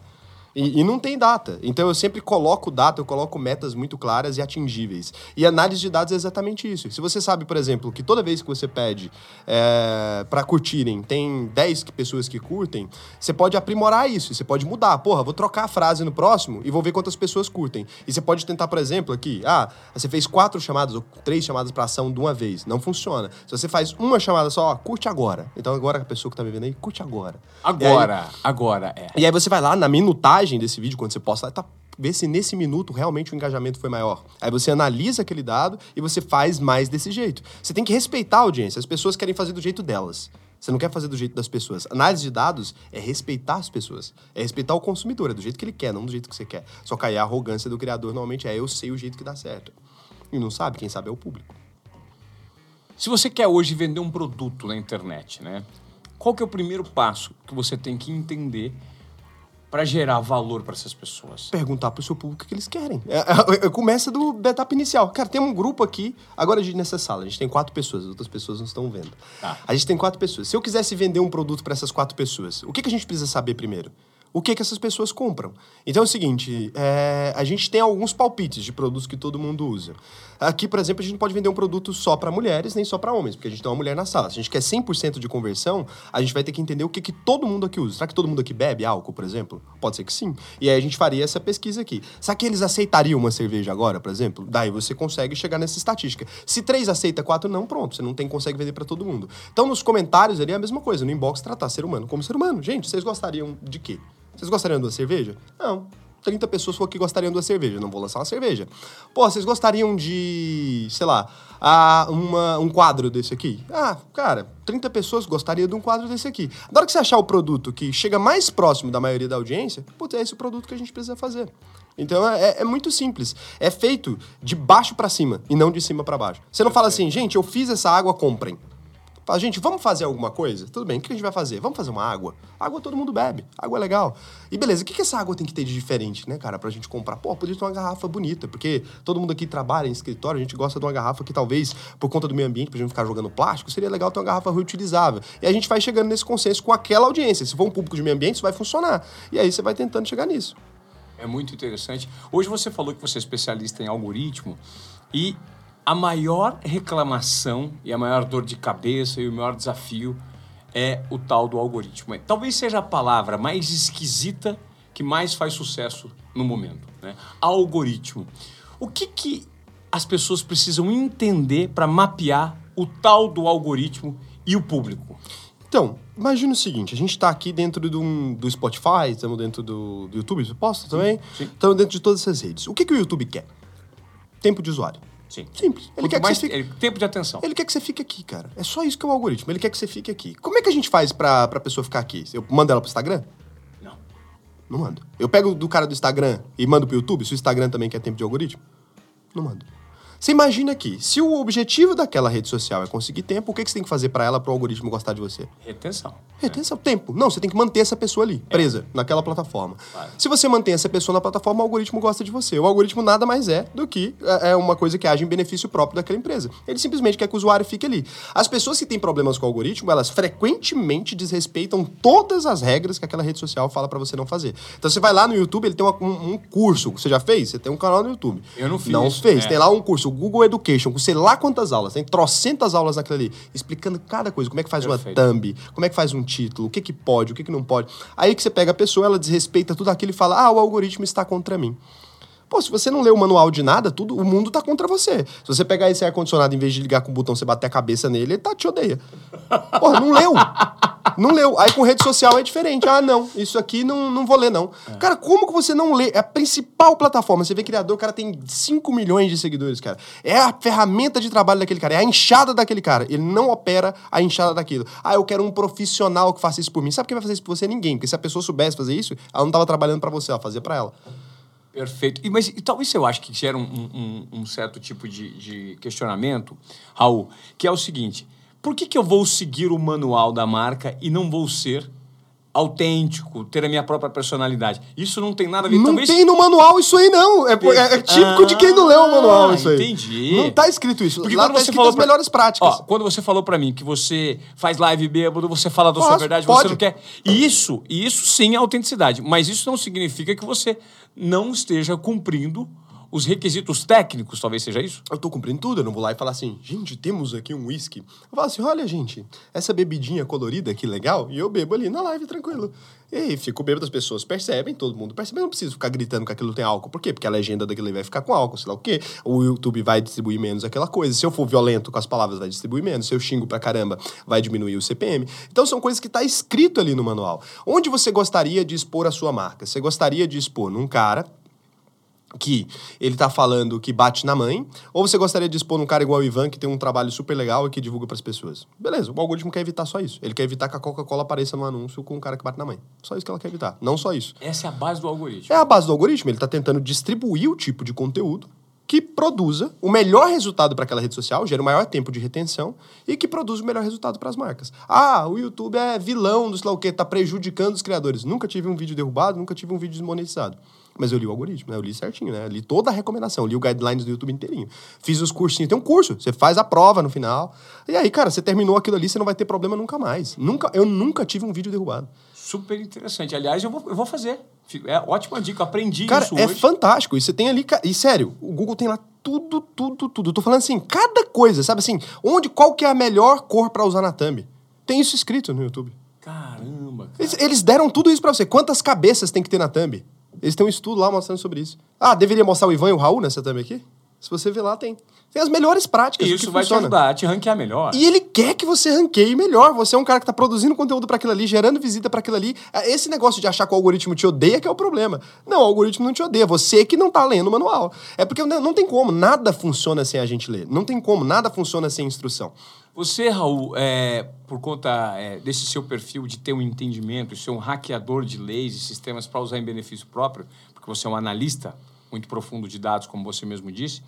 E, e, não tem data. Então eu sempre coloco data, eu coloco metas muito claras e atingíveis. E análise de dados é exatamente isso. Se você sabe, por exemplo, que toda vez que você pede é, para curtirem, tem 10 pessoas que curtem, você pode aprimorar isso. Você pode mudar. Porra, vou trocar a frase no próximo e vou ver quantas pessoas curtem. E você pode tentar, por exemplo, aqui, ah, você fez quatro chamadas ou três chamadas para ação de uma vez. Não funciona. Se você faz uma chamada só, ó, curte agora. Então agora a pessoa que tá me vendo aí, curte agora. Agora, aí, agora, é. E aí você vai lá na minutagem desse vídeo, quando você posta, tá ver se nesse minuto realmente o engajamento foi maior. Aí você analisa aquele dado e você faz mais desse jeito. Você tem que respeitar a audiência. As pessoas querem fazer do jeito delas. Você não quer fazer do jeito das pessoas. Análise de dados é respeitar as pessoas. É respeitar o consumidor, é do jeito que ele quer, não do jeito que você quer. Só que aí a arrogância do criador normalmente é eu sei o jeito que dá certo. E não sabe, quem sabe é o público. Se você quer hoje vender um produto na internet, né? Qual que é o primeiro passo que você tem que entender para gerar valor para essas pessoas? Perguntar para o seu público o que eles querem. É, é, é, começa do, da etapa inicial. Cara, tem um grupo aqui, agora nessa sala, a gente tem quatro pessoas, as outras pessoas não estão vendo. Tá. A gente tem quatro pessoas. Se eu quisesse vender um produto para essas quatro pessoas, o que, que a gente precisa saber primeiro? O que, que essas pessoas compram. Então é o seguinte, é, a gente tem alguns palpites de produtos que todo mundo usa. Aqui, por exemplo, a gente não pode vender um produto só para mulheres, nem só para homens, porque a gente tem uma mulher na sala. Se a gente quer 100% de conversão, a gente vai ter que entender o que, que todo mundo aqui usa. Será que todo mundo aqui bebe álcool, por exemplo? Pode ser que sim. E aí a gente faria essa pesquisa aqui. Será que eles aceitariam uma cerveja agora, por exemplo? Daí você consegue chegar nessa estatística. Se três aceita, quatro não, pronto. Você não tem consegue vender para todo mundo. Então, nos comentários ali é a mesma coisa. No inbox, tratar ser humano como ser humano. Gente, vocês gostariam de quê? Vocês gostariam de uma cerveja? Não. 30 pessoas falaram que gostariam de uma cerveja. Não vou lançar uma cerveja. Pô, vocês gostariam de, sei lá, a, uma, um quadro desse aqui? Ah, cara, 30 pessoas gostariam de um quadro desse aqui. Na hora que você achar o produto que chega mais próximo da maioria da audiência, putz, é esse o produto que a gente precisa fazer. Então é, é muito simples. É feito de baixo para cima e não de cima para baixo. Você não fala assim, gente, eu fiz essa água, comprem. Fala, gente, vamos fazer alguma coisa? Tudo bem, o que a gente vai fazer? Vamos fazer uma água. Água todo mundo bebe, água é legal. E beleza, o que, que essa água tem que ter de diferente, né, cara, pra gente comprar? Pô, podia ter uma garrafa bonita, porque todo mundo aqui trabalha em escritório, a gente gosta de uma garrafa que talvez, por conta do meio ambiente, pra gente ficar jogando plástico, seria legal ter uma garrafa reutilizável. E a gente vai chegando nesse consenso com aquela audiência. Se for um público de meio ambiente, isso vai funcionar. E aí você vai tentando chegar nisso. É muito interessante. Hoje você falou que você é especialista em algoritmo e a maior reclamação e a maior dor de cabeça e o maior desafio é o tal do algoritmo. Talvez seja a palavra mais esquisita que mais faz sucesso no momento. Né? Algoritmo. O que, que as pessoas precisam entender para mapear o tal do algoritmo e o público? Então, imagina o seguinte: a gente está aqui dentro do, do Spotify, estamos dentro do, do YouTube, posso também? Estamos dentro de todas essas redes. O que, que o YouTube quer? Tempo de usuário. Sim. Simples. Ele quer mais que você fique... tempo de atenção. Ele quer que você fique aqui, cara. É só isso que é o algoritmo. Ele quer que você fique aqui. Como é que a gente faz pra, pra pessoa ficar aqui? Eu mando ela pro Instagram? Não. Não mando. Eu pego do cara do Instagram e mando pro YouTube, se o Instagram também quer tempo de algoritmo? Não mando. Você imagina aqui, se o objetivo daquela rede social é conseguir tempo, o que, que você tem que fazer para ela, para o algoritmo gostar de você? Retenção. Retenção, é. tempo. Não, você tem que manter essa pessoa ali, é. presa, naquela plataforma. Claro. Se você mantém essa pessoa na plataforma, o algoritmo gosta de você. O algoritmo nada mais é do que é, é uma coisa que age em benefício próprio daquela empresa. Ele simplesmente quer que o usuário fique ali. As pessoas que têm problemas com o algoritmo, elas frequentemente desrespeitam todas as regras que aquela rede social fala para você não fazer. Então você vai lá no YouTube, ele tem uma, um, um, curso. Você já fez? Você tem um canal no YouTube. Eu não fiz. Não fez. É. Tem lá um curso o Google Education, com sei lá quantas aulas, tem trocentas aulas naquilo ali, explicando cada coisa, como é que faz Perfeito. uma thumb, como é que faz um título, o que que pode, o que que não pode. Aí que você pega a pessoa, ela desrespeita tudo aquilo e fala, ah, o algoritmo está contra mim. Pô, se você não lê o manual de nada, tudo, o mundo tá contra você. Se você pegar esse ar-condicionado, em vez de ligar com o botão, você bater a cabeça nele, ele tá, te odeia. Porra, não leu. Não leu. Aí com rede social é diferente. Ah, não, isso aqui não, não vou ler, não. É. Cara, como que você não lê? É a principal plataforma. Você vê criador, o cara tem 5 milhões de seguidores, cara. É a ferramenta de trabalho daquele cara, é a enxada daquele cara. Ele não opera a enxada daquilo. Ah, eu quero um profissional que faça isso por mim. Sabe quem vai fazer isso por você? Ninguém. Porque se a pessoa soubesse fazer isso, ela não tava trabalhando para você, ela fazia para ela. Perfeito. E, mas e, talvez eu acho que gera um, um, um certo tipo de, de, questionamento, Raul, que é o seguinte: por que, que eu vou seguir o manual da marca e não vou ser autêntico, ter a minha própria personalidade. Isso não tem nada a ver... Não talvez... tem no manual isso aí, não. É, é, é típico ah, de quem não leu o manual isso aí. entendi. Não tá escrito isso. Porque Lá quando tá você falou as pra... melhores práticas. Ó, quando você falou para mim que você faz live bêbado, você fala da Posso, sua verdade, pode. você não quer... Isso, isso sim é autenticidade. Mas isso não significa que você não esteja cumprindo os requisitos técnicos, talvez seja isso? Eu tô cumprindo tudo, eu não vou lá e falar assim, gente, temos aqui um whisky. Eu falo assim, olha, gente, essa bebidinha colorida, que legal, e eu bebo ali na live, tranquilo. E aí, fico bêbado, as pessoas percebem, todo mundo percebe, eu não preciso ficar gritando que aquilo tem álcool. Por quê? Porque a legenda daquele vai ficar com álcool, sei lá o quê. O YouTube vai distribuir menos aquela coisa. Se eu for violento com as palavras, vai distribuir menos. Se eu xingo pra caramba, vai diminuir o CPM. Então são coisas que tá escrito ali no manual. Onde você gostaria de expor a sua marca? Você gostaria de expor num cara que ele tá falando que bate na mãe, ou você gostaria de expor um cara igual o Ivan, que tem um trabalho super legal e que divulga para as pessoas. Beleza, o algoritmo quer evitar só isso. Ele quer evitar que a Coca-Cola apareça no anúncio com um cara que bate na mãe. Só isso que ela quer evitar, não só isso. Essa é a base do algoritmo. É a base do algoritmo, ele tá tentando distribuir o tipo de conteúdo que produza o melhor resultado para aquela rede social, gera o maior tempo de retenção e que produza o melhor resultado para as marcas. Ah, o YouTube é vilão do sei lá o quê, tá prejudicando os criadores. Nunca tive um vídeo derrubado, nunca tive um vídeo desmonetizado. Mas eu li o algoritmo, né? Eu li certinho, né? Eu li toda a recomendação, li o guidelines do YouTube inteirinho. Fiz os cursinhos, tem um curso, você faz a prova no final. E aí, cara, você terminou aquilo ali, você não vai ter problema nunca mais. Nunca, eu nunca tive um vídeo derrubado. Super interessante. Aliás, eu vou, eu vou fazer. É ótima dica, aprendi cara, isso é hoje. fantástico. E você tem ali, e sério, o Google tem lá tudo, tudo, tudo. Eu tô falando assim, cada coisa, sabe assim, onde, qual que é a melhor cor para usar na thumb? Tem isso escrito no YouTube. Caramba, cara. Eles, eles deram tudo isso para você. Quantas cabeças tem que ter na thumb? Eles têm um estudo lá mostrando sobre isso. Ah, deveria mostrar o Ivan e o Raul nessa thumb aqui? Se você ver lá, tem. Tem as melhores práticas. E isso que vai funciona. te ajudar a te ranquear melhor. E ele quer que você ranqueie melhor. Você é um cara que tá produzindo conteúdo para aquilo ali, gerando visita para aquilo ali. É, Esse negócio de achar que o algoritmo te odeia que é o problema. Não, o algoritmo não te odeia. Você que não tá lendo o manual. É porque não, não tem como. Nada funciona sem a gente ler. Não tem como. Nada funciona sem instrução. Você, Raul, é, por conta é, desse seu perfil de ter um entendimento, ser um hackeador de leis e sistemas para usar em benefício próprio, porque você é um analista muito profundo de dados, como você mesmo disse,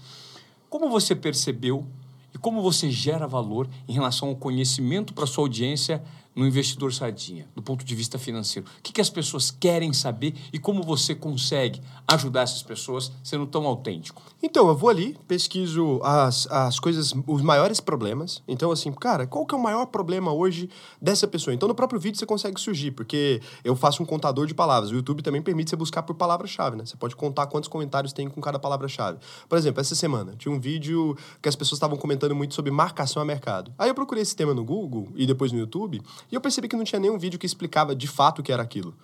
como você percebeu e como você gera valor em relação ao conhecimento para sua audiência no investidor sardinha, do ponto de vista financeiro? O que, que as pessoas querem saber e como você consegue ajudar essas pessoas sendo tão autêntico? Então, eu vou ali, pesquiso as, as coisas, os maiores problemas. Então, assim, cara, qual que é o maior problema hoje dessa pessoa? Então, no próprio vídeo você consegue surgir, porque eu faço um contador de palavras. O YouTube também permite você buscar por palavra-chave, né? Você pode contar quantos comentários tem com cada palavra-chave. Por exemplo, essa semana tinha um vídeo que as pessoas estavam comentando muito sobre marcação a mercado. Aí eu procurei esse tema no Google e depois no YouTube, e eu percebi que não tinha nenhum vídeo que explicava de fato o que era aquilo.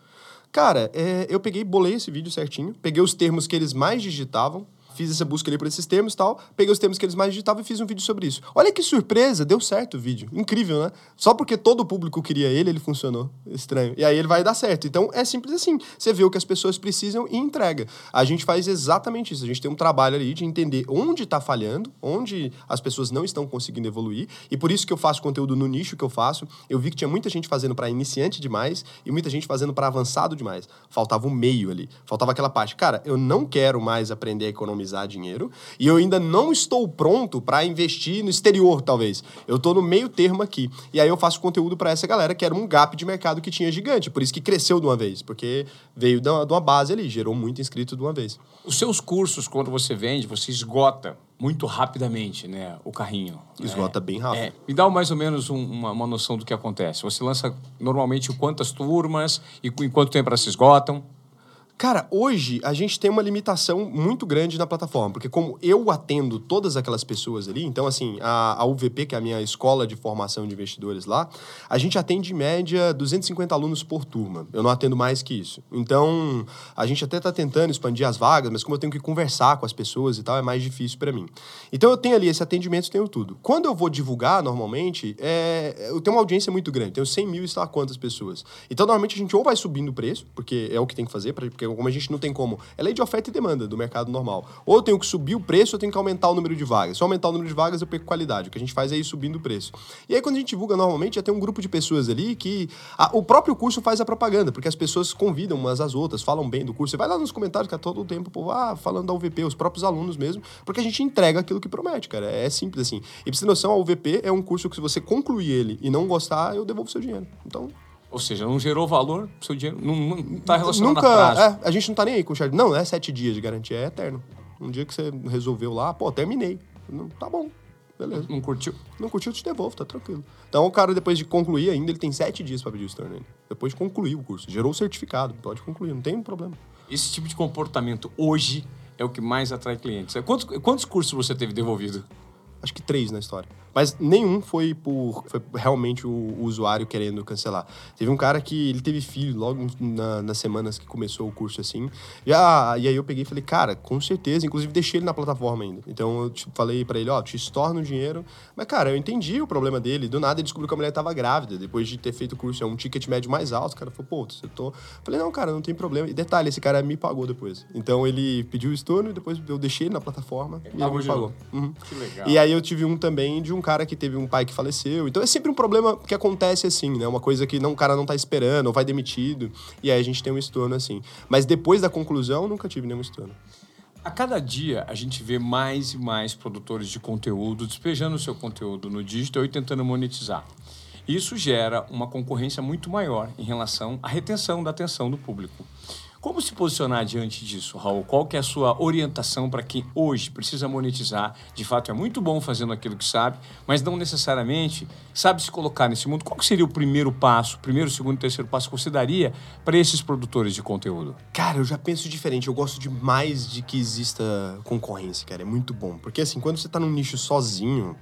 Cara, é, eu peguei, bolei esse vídeo certinho, peguei os termos que eles mais digitavam, fiz essa busca ali por esses termos tal, peguei os termos que eles mais digitavam e fiz um vídeo sobre isso. Olha que surpresa, deu certo o vídeo. Incrível, né? Só porque todo o público queria ele, ele funcionou. Estranho. E aí ele vai dar certo. Então é simples assim. Você vê o que as pessoas precisam e entrega. A gente faz exatamente isso. A gente tem um trabalho ali de entender onde está falhando, onde as pessoas não estão conseguindo evoluir. E por isso que eu faço conteúdo no nicho que eu faço. Eu vi que tinha muita gente fazendo para iniciante demais e muita gente fazendo para avançado demais. Faltava o meio ali. Faltava aquela parte. Cara, eu não quero mais aprender a economizar dinheiro e eu ainda não estou pronto para investir no exterior, talvez. Eu estou no meio termo aqui. E aí eu faço conteúdo para essa galera que era um gap de mercado que tinha gigante. Por isso que cresceu de uma vez, porque veio de uma de uma base ali, gerou muito inscrito de uma vez. Os seus cursos, quando você vende, você esgota muito rapidamente né, o carrinho. Esgota É. bem rápido. É, me dá mais ou menos um- uma, uma noção do que acontece. Você lança normalmente quantas turmas e em quanto tempo elas se esgotam? Cara, hoje a gente tem uma limitação muito grande na plataforma, porque como eu atendo todas aquelas pessoas ali, então assim, a, a UVP, que é a minha escola de formação de investidores lá, a gente atende em média 250 alunos por turma. Eu não atendo mais que isso. Então, a gente até está tentando expandir as vagas, mas como eu tenho que conversar com as pessoas e tal, é mais difícil para mim. Então eu tenho ali esse atendimento, tenho tudo. Quando eu vou divulgar, normalmente, é, eu tenho uma audiência muito grande, tenho 100 mil e sei lá quantas pessoas. Então, normalmente a gente ou vai subindo o preço, porque é o que tem que fazer, porque como a gente não tem como. É lei de oferta e demanda do mercado normal. Ou eu tenho que subir o preço, ou eu tenho que aumentar o número de vagas. Se eu aumentar o número de vagas, eu perco qualidade. O que a gente faz é ir subindo o preço. E aí, quando a gente divulga normalmente, já tem um grupo de pessoas ali que. a- o próprio curso faz a propaganda, porque as pessoas convidam umas às outras, falam bem do curso. Você vai lá nos comentários, que é todo o tempo, povo, ah, falando da UVP, os próprios alunos mesmo, porque a gente entrega aquilo que promete, cara. É simples assim. E pra você ter noção, a UVP é um curso que se você concluir ele e não gostar, eu devolvo seu dinheiro. Então, Ou seja, não gerou valor, seu dinheiro não está relacionado Nunca, a prazo. é, a gente não tá nem aí com o chat. Não, não é sete dias de garantia, é eterno. Um dia que você resolveu lá, pô, terminei. Não, tá bom, beleza. Não curtiu? Não curtiu, eu te devolvo, tá tranquilo. Então o cara, depois de concluir ainda, ele tem sete dias pra pedir o estorno ainda. Depois de concluir o curso. Gerou o certificado, pode concluir, não tem problema. Esse tipo de comportamento hoje é o que mais atrai clientes. Quantos, quantos cursos você teve devolvido? Acho que três na história. Mas nenhum foi por foi realmente o, o, usuário querendo cancelar. Teve um cara que ele teve filho logo na, nas semanas que começou o curso assim. E, ah, e aí eu peguei e falei, cara, com certeza. Inclusive deixei ele na plataforma ainda. Então eu tipo, falei para ele, ó, oh, te estorno dinheiro. Mas, cara, eu entendi o problema dele. Do nada ele descobriu que a mulher tava grávida. Depois de ter feito o curso, é um ticket médio mais alto. O cara falou, pô, você tô. Falei, não, cara, não tem problema. E detalhe, esse cara me pagou depois. Então ele pediu o estorno e depois eu deixei ele na plataforma e ele me pagou. Uhum. Que legal. E aí eu tive um também de um cara que teve um pai que faleceu. Então é sempre um problema que acontece assim, né? Uma coisa que não, o cara não tá esperando, ou vai demitido, e aí a gente tem um estorno assim. Mas depois da conclusão, nunca tive nenhum estorno. A cada dia a gente vê mais e mais produtores de conteúdo despejando o seu conteúdo no digital e tentando monetizar. Isso gera uma concorrência muito maior em relação à retenção da atenção do público. Como se posicionar diante disso, Raul? Qual que é a sua orientação para quem hoje precisa monetizar? De fato, é muito bom fazendo aquilo que sabe, mas não necessariamente sabe se colocar nesse mundo. Qual seria o primeiro passo, primeiro, segundo, terceiro passo que você daria para esses produtores de conteúdo? Cara, eu já penso diferente. Eu gosto demais de que exista concorrência, cara. É muito bom. Porque, assim, quando você está num nicho sozinho...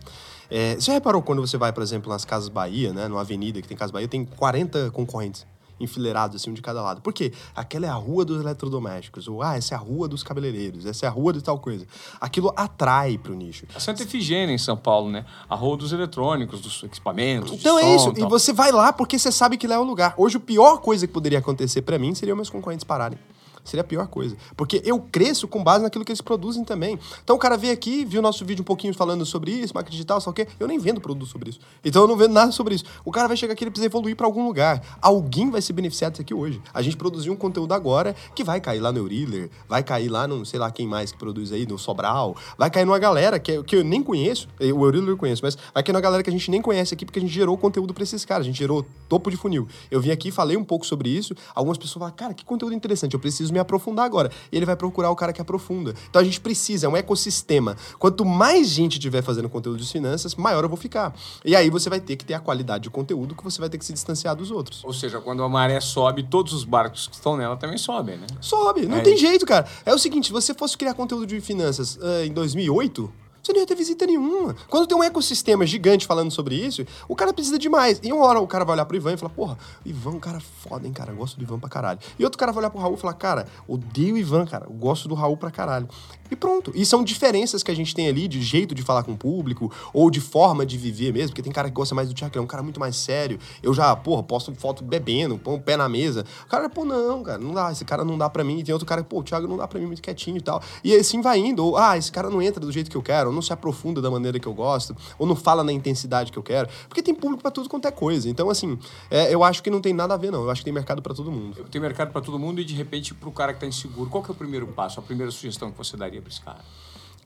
É, você já reparou quando você vai, por exemplo, nas Casas Bahia, né? Numa avenida que tem Casas Bahia, tem 40 concorrentes enfileirados, assim, um de cada lado. Por quê? Aquela é a rua dos eletrodomésticos. Ou, ah, essa é a rua dos cabeleireiros. Essa é a rua de tal coisa. Aquilo atrai pro nicho. A Santa Efigênia, em São Paulo, né? A rua dos eletrônicos, dos equipamentos. Então é isso. E você vai lá porque você sabe que lá é o lugar. Hoje, a pior coisa que poderia acontecer para mim seria meus concorrentes pararem. Seria a pior coisa. Porque eu cresço com base naquilo que eles produzem também. Então o cara veio aqui, viu nosso vídeo um pouquinho falando sobre isso, marketing digital, só o quê? Eu nem vendo produto sobre isso. Então eu não vendo nada sobre isso. O cara vai chegar aqui, ele precisa evoluir para algum lugar. Alguém vai se beneficiar disso aqui hoje. A gente produziu um conteúdo agora que vai cair lá no Euriller, vai cair lá no, sei lá quem mais que produz aí, no Sobral, vai cair numa galera que, que eu nem conheço, o Euriller eu conheço, mas vai cair numa galera que a gente nem conhece aqui porque a gente gerou conteúdo para esses caras, a gente gerou topo de funil. Eu vim aqui, falei um pouco sobre isso, algumas pessoas falam, cara, que conteúdo interessante, eu preciso me aprofundar agora e ele vai procurar o cara que aprofunda. Então a gente precisa, é um ecossistema. Quanto mais gente tiver fazendo conteúdo de finanças, maior eu vou ficar. E aí você vai ter que ter a qualidade de conteúdo que você vai ter que se distanciar dos outros. Ou seja, quando a maré sobe, todos os barcos que estão nela também sobem, né? Sobe, não é tem isso. jeito, cara. É o seguinte, se você fosse criar conteúdo de finanças uh, em 2008, você não ia ter visita nenhuma. Quando tem um ecossistema gigante falando sobre isso, o cara precisa de mais. E uma hora o cara vai olhar pro Ivan e falar, porra, Ivan é um cara foda, hein, cara? Eu gosto do Ivan pra caralho. E outro cara vai olhar pro Raul e falar, cara, odeio o Ivan, cara. Eu gosto do Raul pra caralho. E pronto. E são diferenças que a gente tem ali de jeito de falar com o público ou de forma de viver mesmo. Porque tem cara que gosta mais do Thiago, que é um cara muito mais sério. Eu já, porra, posto foto bebendo, põe o pé na mesa. O cara, pô, não, cara, não dá. Esse cara não dá pra mim. E tem outro cara, pô, o Thiago não dá pra mim muito quietinho e tal. E assim vai indo. Ou, ah, esse cara não entra do jeito que eu quero, não se aprofunda da maneira que eu gosto, ou não fala na intensidade que eu quero. Porque tem público para tudo quanto é coisa. Então, assim, é, eu acho que não tem nada a ver, não. Eu acho que tem mercado para todo mundo. Tem mercado para todo mundo e, de repente, pro cara que tá inseguro, qual que é o primeiro passo, a primeira sugestão que você daria para esse cara?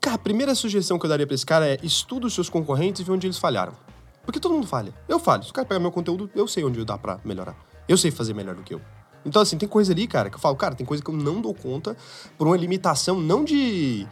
Cara, a primeira sugestão que eu daria para esse cara é estuda os seus concorrentes e vê onde eles falharam. Porque todo mundo falha. Eu falho. Se o cara pegar meu conteúdo, eu sei onde dá para melhorar. Eu sei fazer melhor do que eu. Então, assim, tem coisa ali, cara, que eu falo, cara, tem coisa que eu não dou conta por uma limitação não de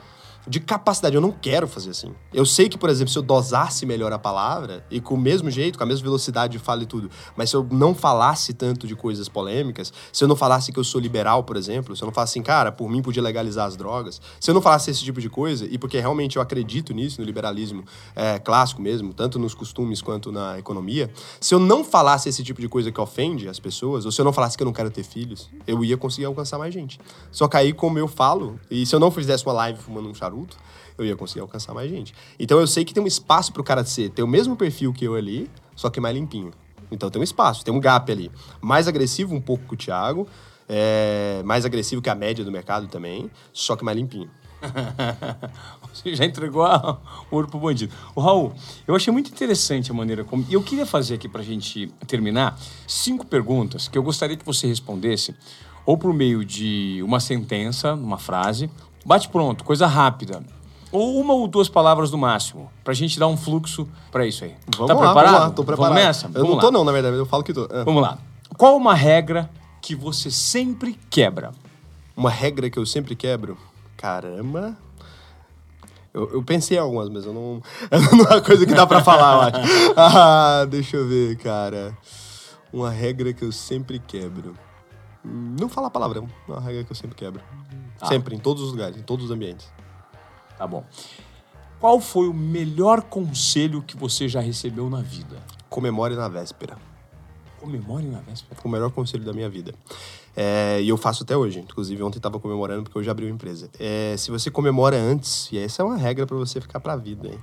de capacidade. Eu não quero fazer assim. Eu sei que, por exemplo, se eu dosasse melhor a palavra e com o mesmo jeito, com a mesma velocidade, falo e tudo, mas se eu não falasse tanto de coisas polêmicas, se eu não falasse que eu sou liberal, por exemplo, se eu não falasse assim, cara, por mim podia legalizar as drogas, se eu não falasse esse tipo de coisa, e porque realmente eu acredito nisso, no liberalismo é, clássico mesmo, tanto nos costumes quanto na economia, se eu não falasse esse tipo de coisa que ofende as pessoas, ou se eu não falasse que eu não quero ter filhos, eu ia conseguir alcançar mais gente. Só que aí, como eu falo, e se eu não fizesse uma live fumando um charuto, charuto, eu ia conseguir alcançar mais gente. Então eu sei que tem um espaço pro cara ser, ter o mesmo perfil que eu ali, só que mais limpinho. Então tem um espaço, tem um gap ali. Mais agressivo um pouco que o Thiago, é, mais agressivo que a média do mercado também, só que mais limpinho. Você já entregou a, o ouro pro bandido. O Raul, eu achei muito interessante a maneira como. Eu queria fazer aqui pra gente terminar cinco perguntas que eu gostaria que você respondesse, ou por meio de uma sentença, uma frase, Bate pronto, coisa rápida. Ou uma ou duas palavras no máximo, pra gente dar um fluxo pra isso aí. Vamos tá lá, preparado? Vamos lá, tô preparado. Vamos nessa? Eu vamos não lá. tô não, na verdade, eu falo que tô. É. Vamos lá. Qual uma regra que você sempre quebra? Uma regra que eu sempre quebro? Caramba... Eu, eu pensei em algumas, mas eu não... não é uma coisa que dá pra falar, eu acho. Ah, deixa eu ver, cara. Uma regra que eu sempre quebro. Não fala palavrão. É uma regra que eu sempre quebro. Ah. Sempre, em todos os lugares, em todos os ambientes. Tá bom. Qual foi o melhor conselho que você já recebeu na vida? Comemore na véspera. Comemore na véspera. Foi o melhor conselho da minha vida. É, e eu faço até hoje. Inclusive, ontem estava comemorando porque hoje abriu a empresa. É, se você comemora antes, e essa é uma regra para você ficar pra vida, hein?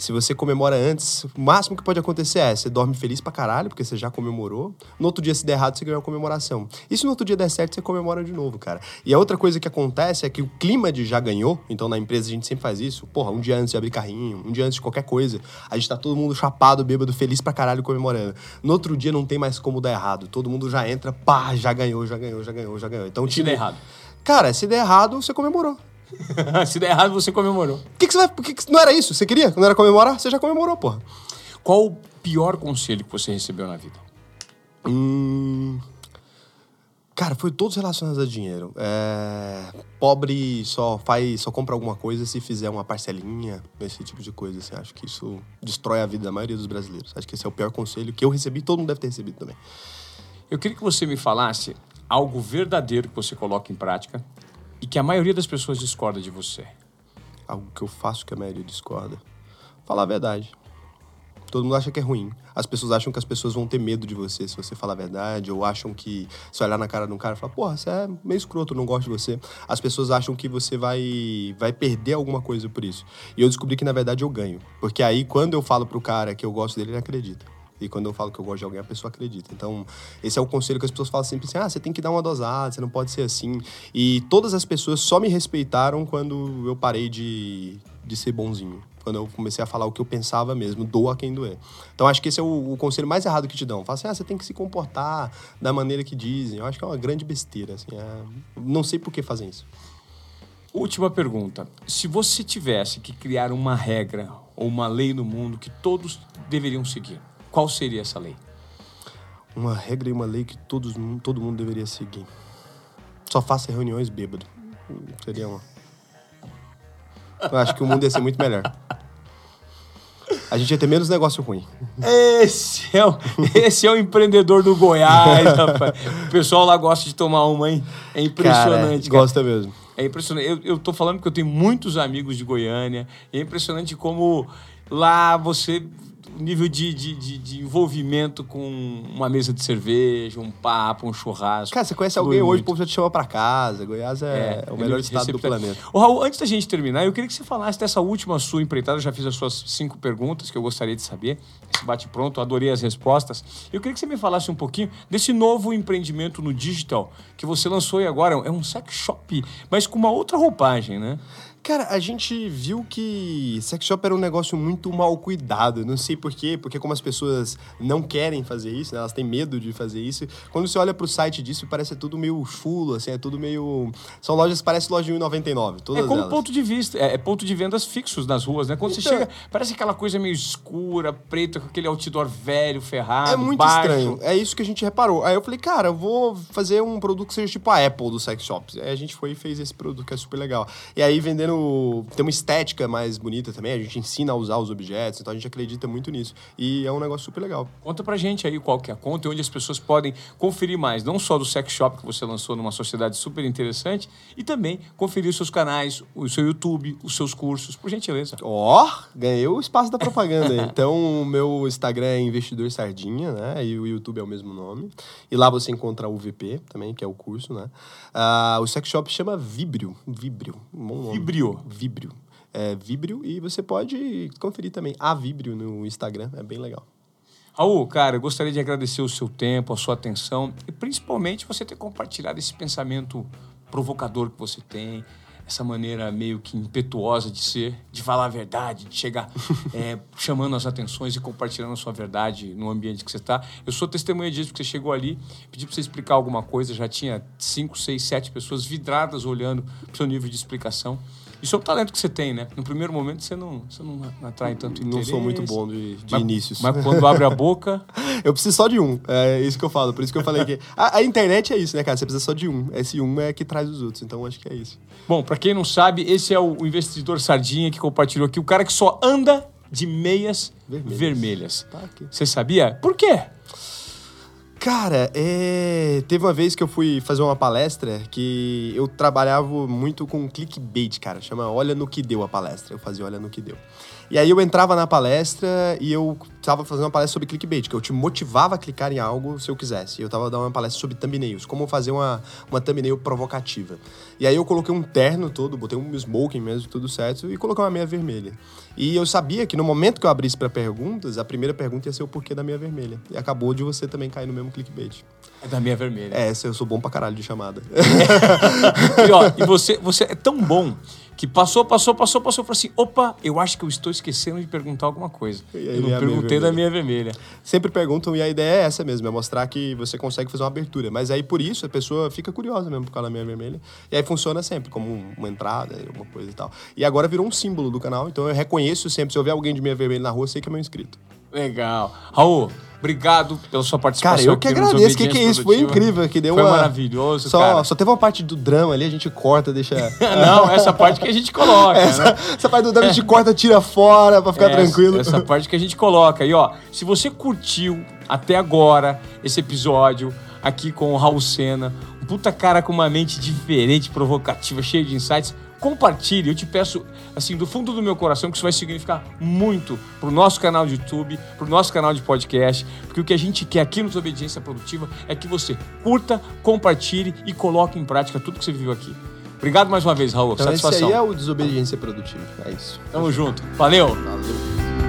Se você comemora antes, o máximo que pode acontecer é você dorme feliz pra caralho, porque você já comemorou. No outro dia, se der errado, você ganhou a comemoração. E se no outro dia der certo, você comemora de novo, cara. E a outra coisa que acontece é que o clima de já ganhou, então na empresa a gente sempre faz isso. Porra, um dia antes de abrir carrinho, um dia antes de qualquer coisa, a gente tá todo mundo chapado, bêbado, feliz pra caralho comemorando. No outro dia não tem mais como dar errado. Todo mundo já entra, pá, já ganhou, já ganhou, já ganhou, já ganhou. Então, E se der errado? Cara, se der errado, você comemorou. se der errado, você comemorou. O que, que você vai. que que- não era isso? Você queria? Não era comemorar? Você já comemorou, porra. Qual o pior conselho que você recebeu na vida? Hum. Cara, foi todos relacionados a dinheiro. É, pobre só faz, só compra alguma coisa se fizer uma parcelinha, esse tipo de coisa. Assim, acho que isso destrói a vida da maioria dos brasileiros. Acho que esse é o pior conselho que eu recebi, todo mundo deve ter recebido também. Eu queria que você me falasse algo verdadeiro que você coloca em prática e que a maioria das pessoas discorda de você. Algo que eu faço que a maioria discorda. Falar a verdade. Todo mundo acha que é ruim. As pessoas acham que as pessoas vão ter medo de você se você falar a verdade, ou acham que se olhar na cara de um cara e falar, porra, você é meio escroto, não gosto de você. As pessoas acham que você vai, vai perder alguma coisa por isso. E eu descobri que na verdade eu ganho. Porque aí quando eu falo pro cara que eu gosto dele, ele acredita. E quando eu falo que eu gosto de alguém, a pessoa acredita. Então, esse é o conselho que as pessoas falam sempre assim: ah, você tem que dar uma dosada, você não pode ser assim. E todas as pessoas só me respeitaram quando eu parei de, de ser bonzinho. Quando eu comecei a falar o que eu pensava mesmo, doa quem doer. Então, acho que esse é o, o conselho mais errado que te dão. Fala assim: ah, você tem que se comportar da maneira que dizem. Eu acho que é uma grande besteira. Assim, é... Não sei por que fazem isso. Última pergunta. Se você tivesse que criar uma regra ou uma lei no mundo que todos deveriam seguir, qual seria essa lei? Uma regra e uma lei que todos, todo mundo deveria seguir. Só faça reuniões bêbado. Seria uma. Eu acho que o mundo ia ser muito melhor. A gente ia ter menos negócio ruim. Esse é o, esse é o empreendedor do Goiás, rapaz. O pessoal lá gosta de tomar uma, hein? É impressionante, cara. cara. Gosta mesmo. É impressionante. Eu, eu tô falando porque eu tenho muitos amigos de Goiânia. E é impressionante como lá você. Nível de, de, de, de envolvimento com uma mesa de cerveja, um papo, um churrasco. Cara, você conhece alguém hoje, o povo já te chama pra casa. Goiás é, o melhor estado do planeta. Ô, Raul, antes da gente terminar, eu queria que você falasse dessa última sua empreitada. Eu já fiz as suas cinco perguntas que eu gostaria de saber. Esse bate-pronto, adorei as respostas. Eu queria que você me falasse um pouquinho desse novo empreendimento no digital que você lançou aí agora. É um sex shop, mas com uma outra roupagem, né? Cara, a gente viu que sex shop era um negócio muito mal cuidado. Não sei por quê, porque como as pessoas não querem fazer isso, né, elas têm medo de fazer isso. Quando você olha pro site disso, parece tudo meio chulo, assim, é tudo meio... São lojas, parece loja de 1,99, todas É como elas. ponto de vista, é, é ponto de vendas fixos nas ruas, né? Quando você Então- chega, parece aquela coisa meio escura, preta, com aquele outdoor velho, ferrado, É muito baixo. estranho. É isso que a gente reparou. Aí eu falei, cara, eu vou fazer um produto que seja tipo a Apple dos sex shops. Aí a gente foi e fez esse produto que é super legal. E aí vendendo. Tem uma estética mais bonita também. A gente ensina a usar os objetos, então a gente acredita muito nisso. E é um negócio super legal. Conta pra gente aí qual que é a conta e onde as pessoas podem conferir mais, não só do sex shop que você lançou numa sociedade super interessante, e também conferir os seus canais, o seu YouTube, os seus cursos, por gentileza. Ó, ganhei o espaço da propaganda. então, o meu Instagram é Investidor Sardinha, né? E o YouTube é o mesmo nome. E lá você encontra o VP também, que é o curso, né? Ah, o sex shop chama Vibrio. Vibrio. um Bom nome. Vibrio. Vibrio. É Vibrio e você pode conferir também a Vibrio no Instagram. É bem legal. Raul, cara, eu gostaria de agradecer o seu tempo, a sua atenção e principalmente você ter compartilhado esse pensamento provocador que você tem, essa maneira meio que impetuosa de ser, de falar a verdade, de chegar é, chamando as atenções e compartilhando a sua verdade no ambiente que você está. Eu sou testemunha disso, porque você chegou ali, pedi para você explicar alguma coisa, já tinha cinco, seis, sete pessoas vidradas olhando para o seu nível de explicação. Isso é um talento que você tem, né? No primeiro momento você não, você não atrai tanto Não interesse. sou muito bom de, de Mas- inícios. Mas quando abre a boca, Eu preciso só de um. É isso que eu falo. Por isso que eu falei que. A, a internet é isso, né, cara? Você precisa só de um. Esse um é que traz os outros. Então acho que é isso. Bom, pra quem não sabe, esse é o investidor Sardinha que compartilhou aqui, o cara que só anda de meias vermelhas. Tá aqui. Você sabia? Por quê? Cara, é... teve uma vez que eu fui fazer uma palestra que eu trabalhava muito com clickbait, cara. Chama Olha no que deu a palestra. Eu fazia Olha no que deu. E aí eu entrava na palestra e eu tava fazendo uma palestra sobre clickbait, que eu te motivava a clicar em algo se eu quisesse. E eu tava dando uma palestra sobre thumbnails, como fazer uma, uma thumbnail provocativa. E aí eu coloquei um terno todo, botei um smoking mesmo, tudo certo, e coloquei uma meia vermelha. E eu sabia que no momento que eu abrisse para perguntas, a primeira pergunta ia ser o porquê da meia vermelha. E acabou de você também cair no mesmo clickbait. É da meia vermelha. É, eu sou bom pra caralho de chamada. e, ó, e você, você é tão bom que passou, passou, passou, passou, falou assim: opa, eu acho que eu estou esquecendo de perguntar alguma coisa. Eu não perguntei da minha vermelha. Sempre perguntam e a ideia é essa mesmo, é mostrar que você consegue fazer uma abertura. Mas aí por isso a pessoa fica curiosa mesmo por causa da minha vermelha. E aí funciona sempre como uma entrada, alguma coisa e tal. E agora virou um símbolo do canal, então eu reconheço sempre. Se eu ver alguém de minha vermelha na rua, eu sei que é meu inscrito. Legal. Raul, obrigado pela sua participação. Cara, eu que agradeço. O que, que é isso? Foi incrível. Que deu Foi uma... maravilhoso, só, cara. Só teve uma parte do drama ali, a gente corta, deixa... Não, essa parte que a gente coloca. Essa, né? essa parte do drama a gente corta, tira fora pra ficar essa, tranquilo. Essa parte que a gente coloca. E ó, se você curtiu até agora esse episódio aqui com o Raul Senna, um puta cara com uma mente diferente, provocativa, cheio de insights, compartilhe. Eu te peço, assim, do fundo do meu coração, que isso vai significar muito pro nosso canal de YouTube, pro nosso canal de podcast, porque o que a gente quer aqui no Desobediência Produtiva é que você curta, compartilhe e coloque em prática tudo que você viveu aqui. Obrigado mais uma vez, Raul. Então Satisfação. esse aí é o Desobediência Produtiva. É isso. Tamo junto. Valeu. Valeu.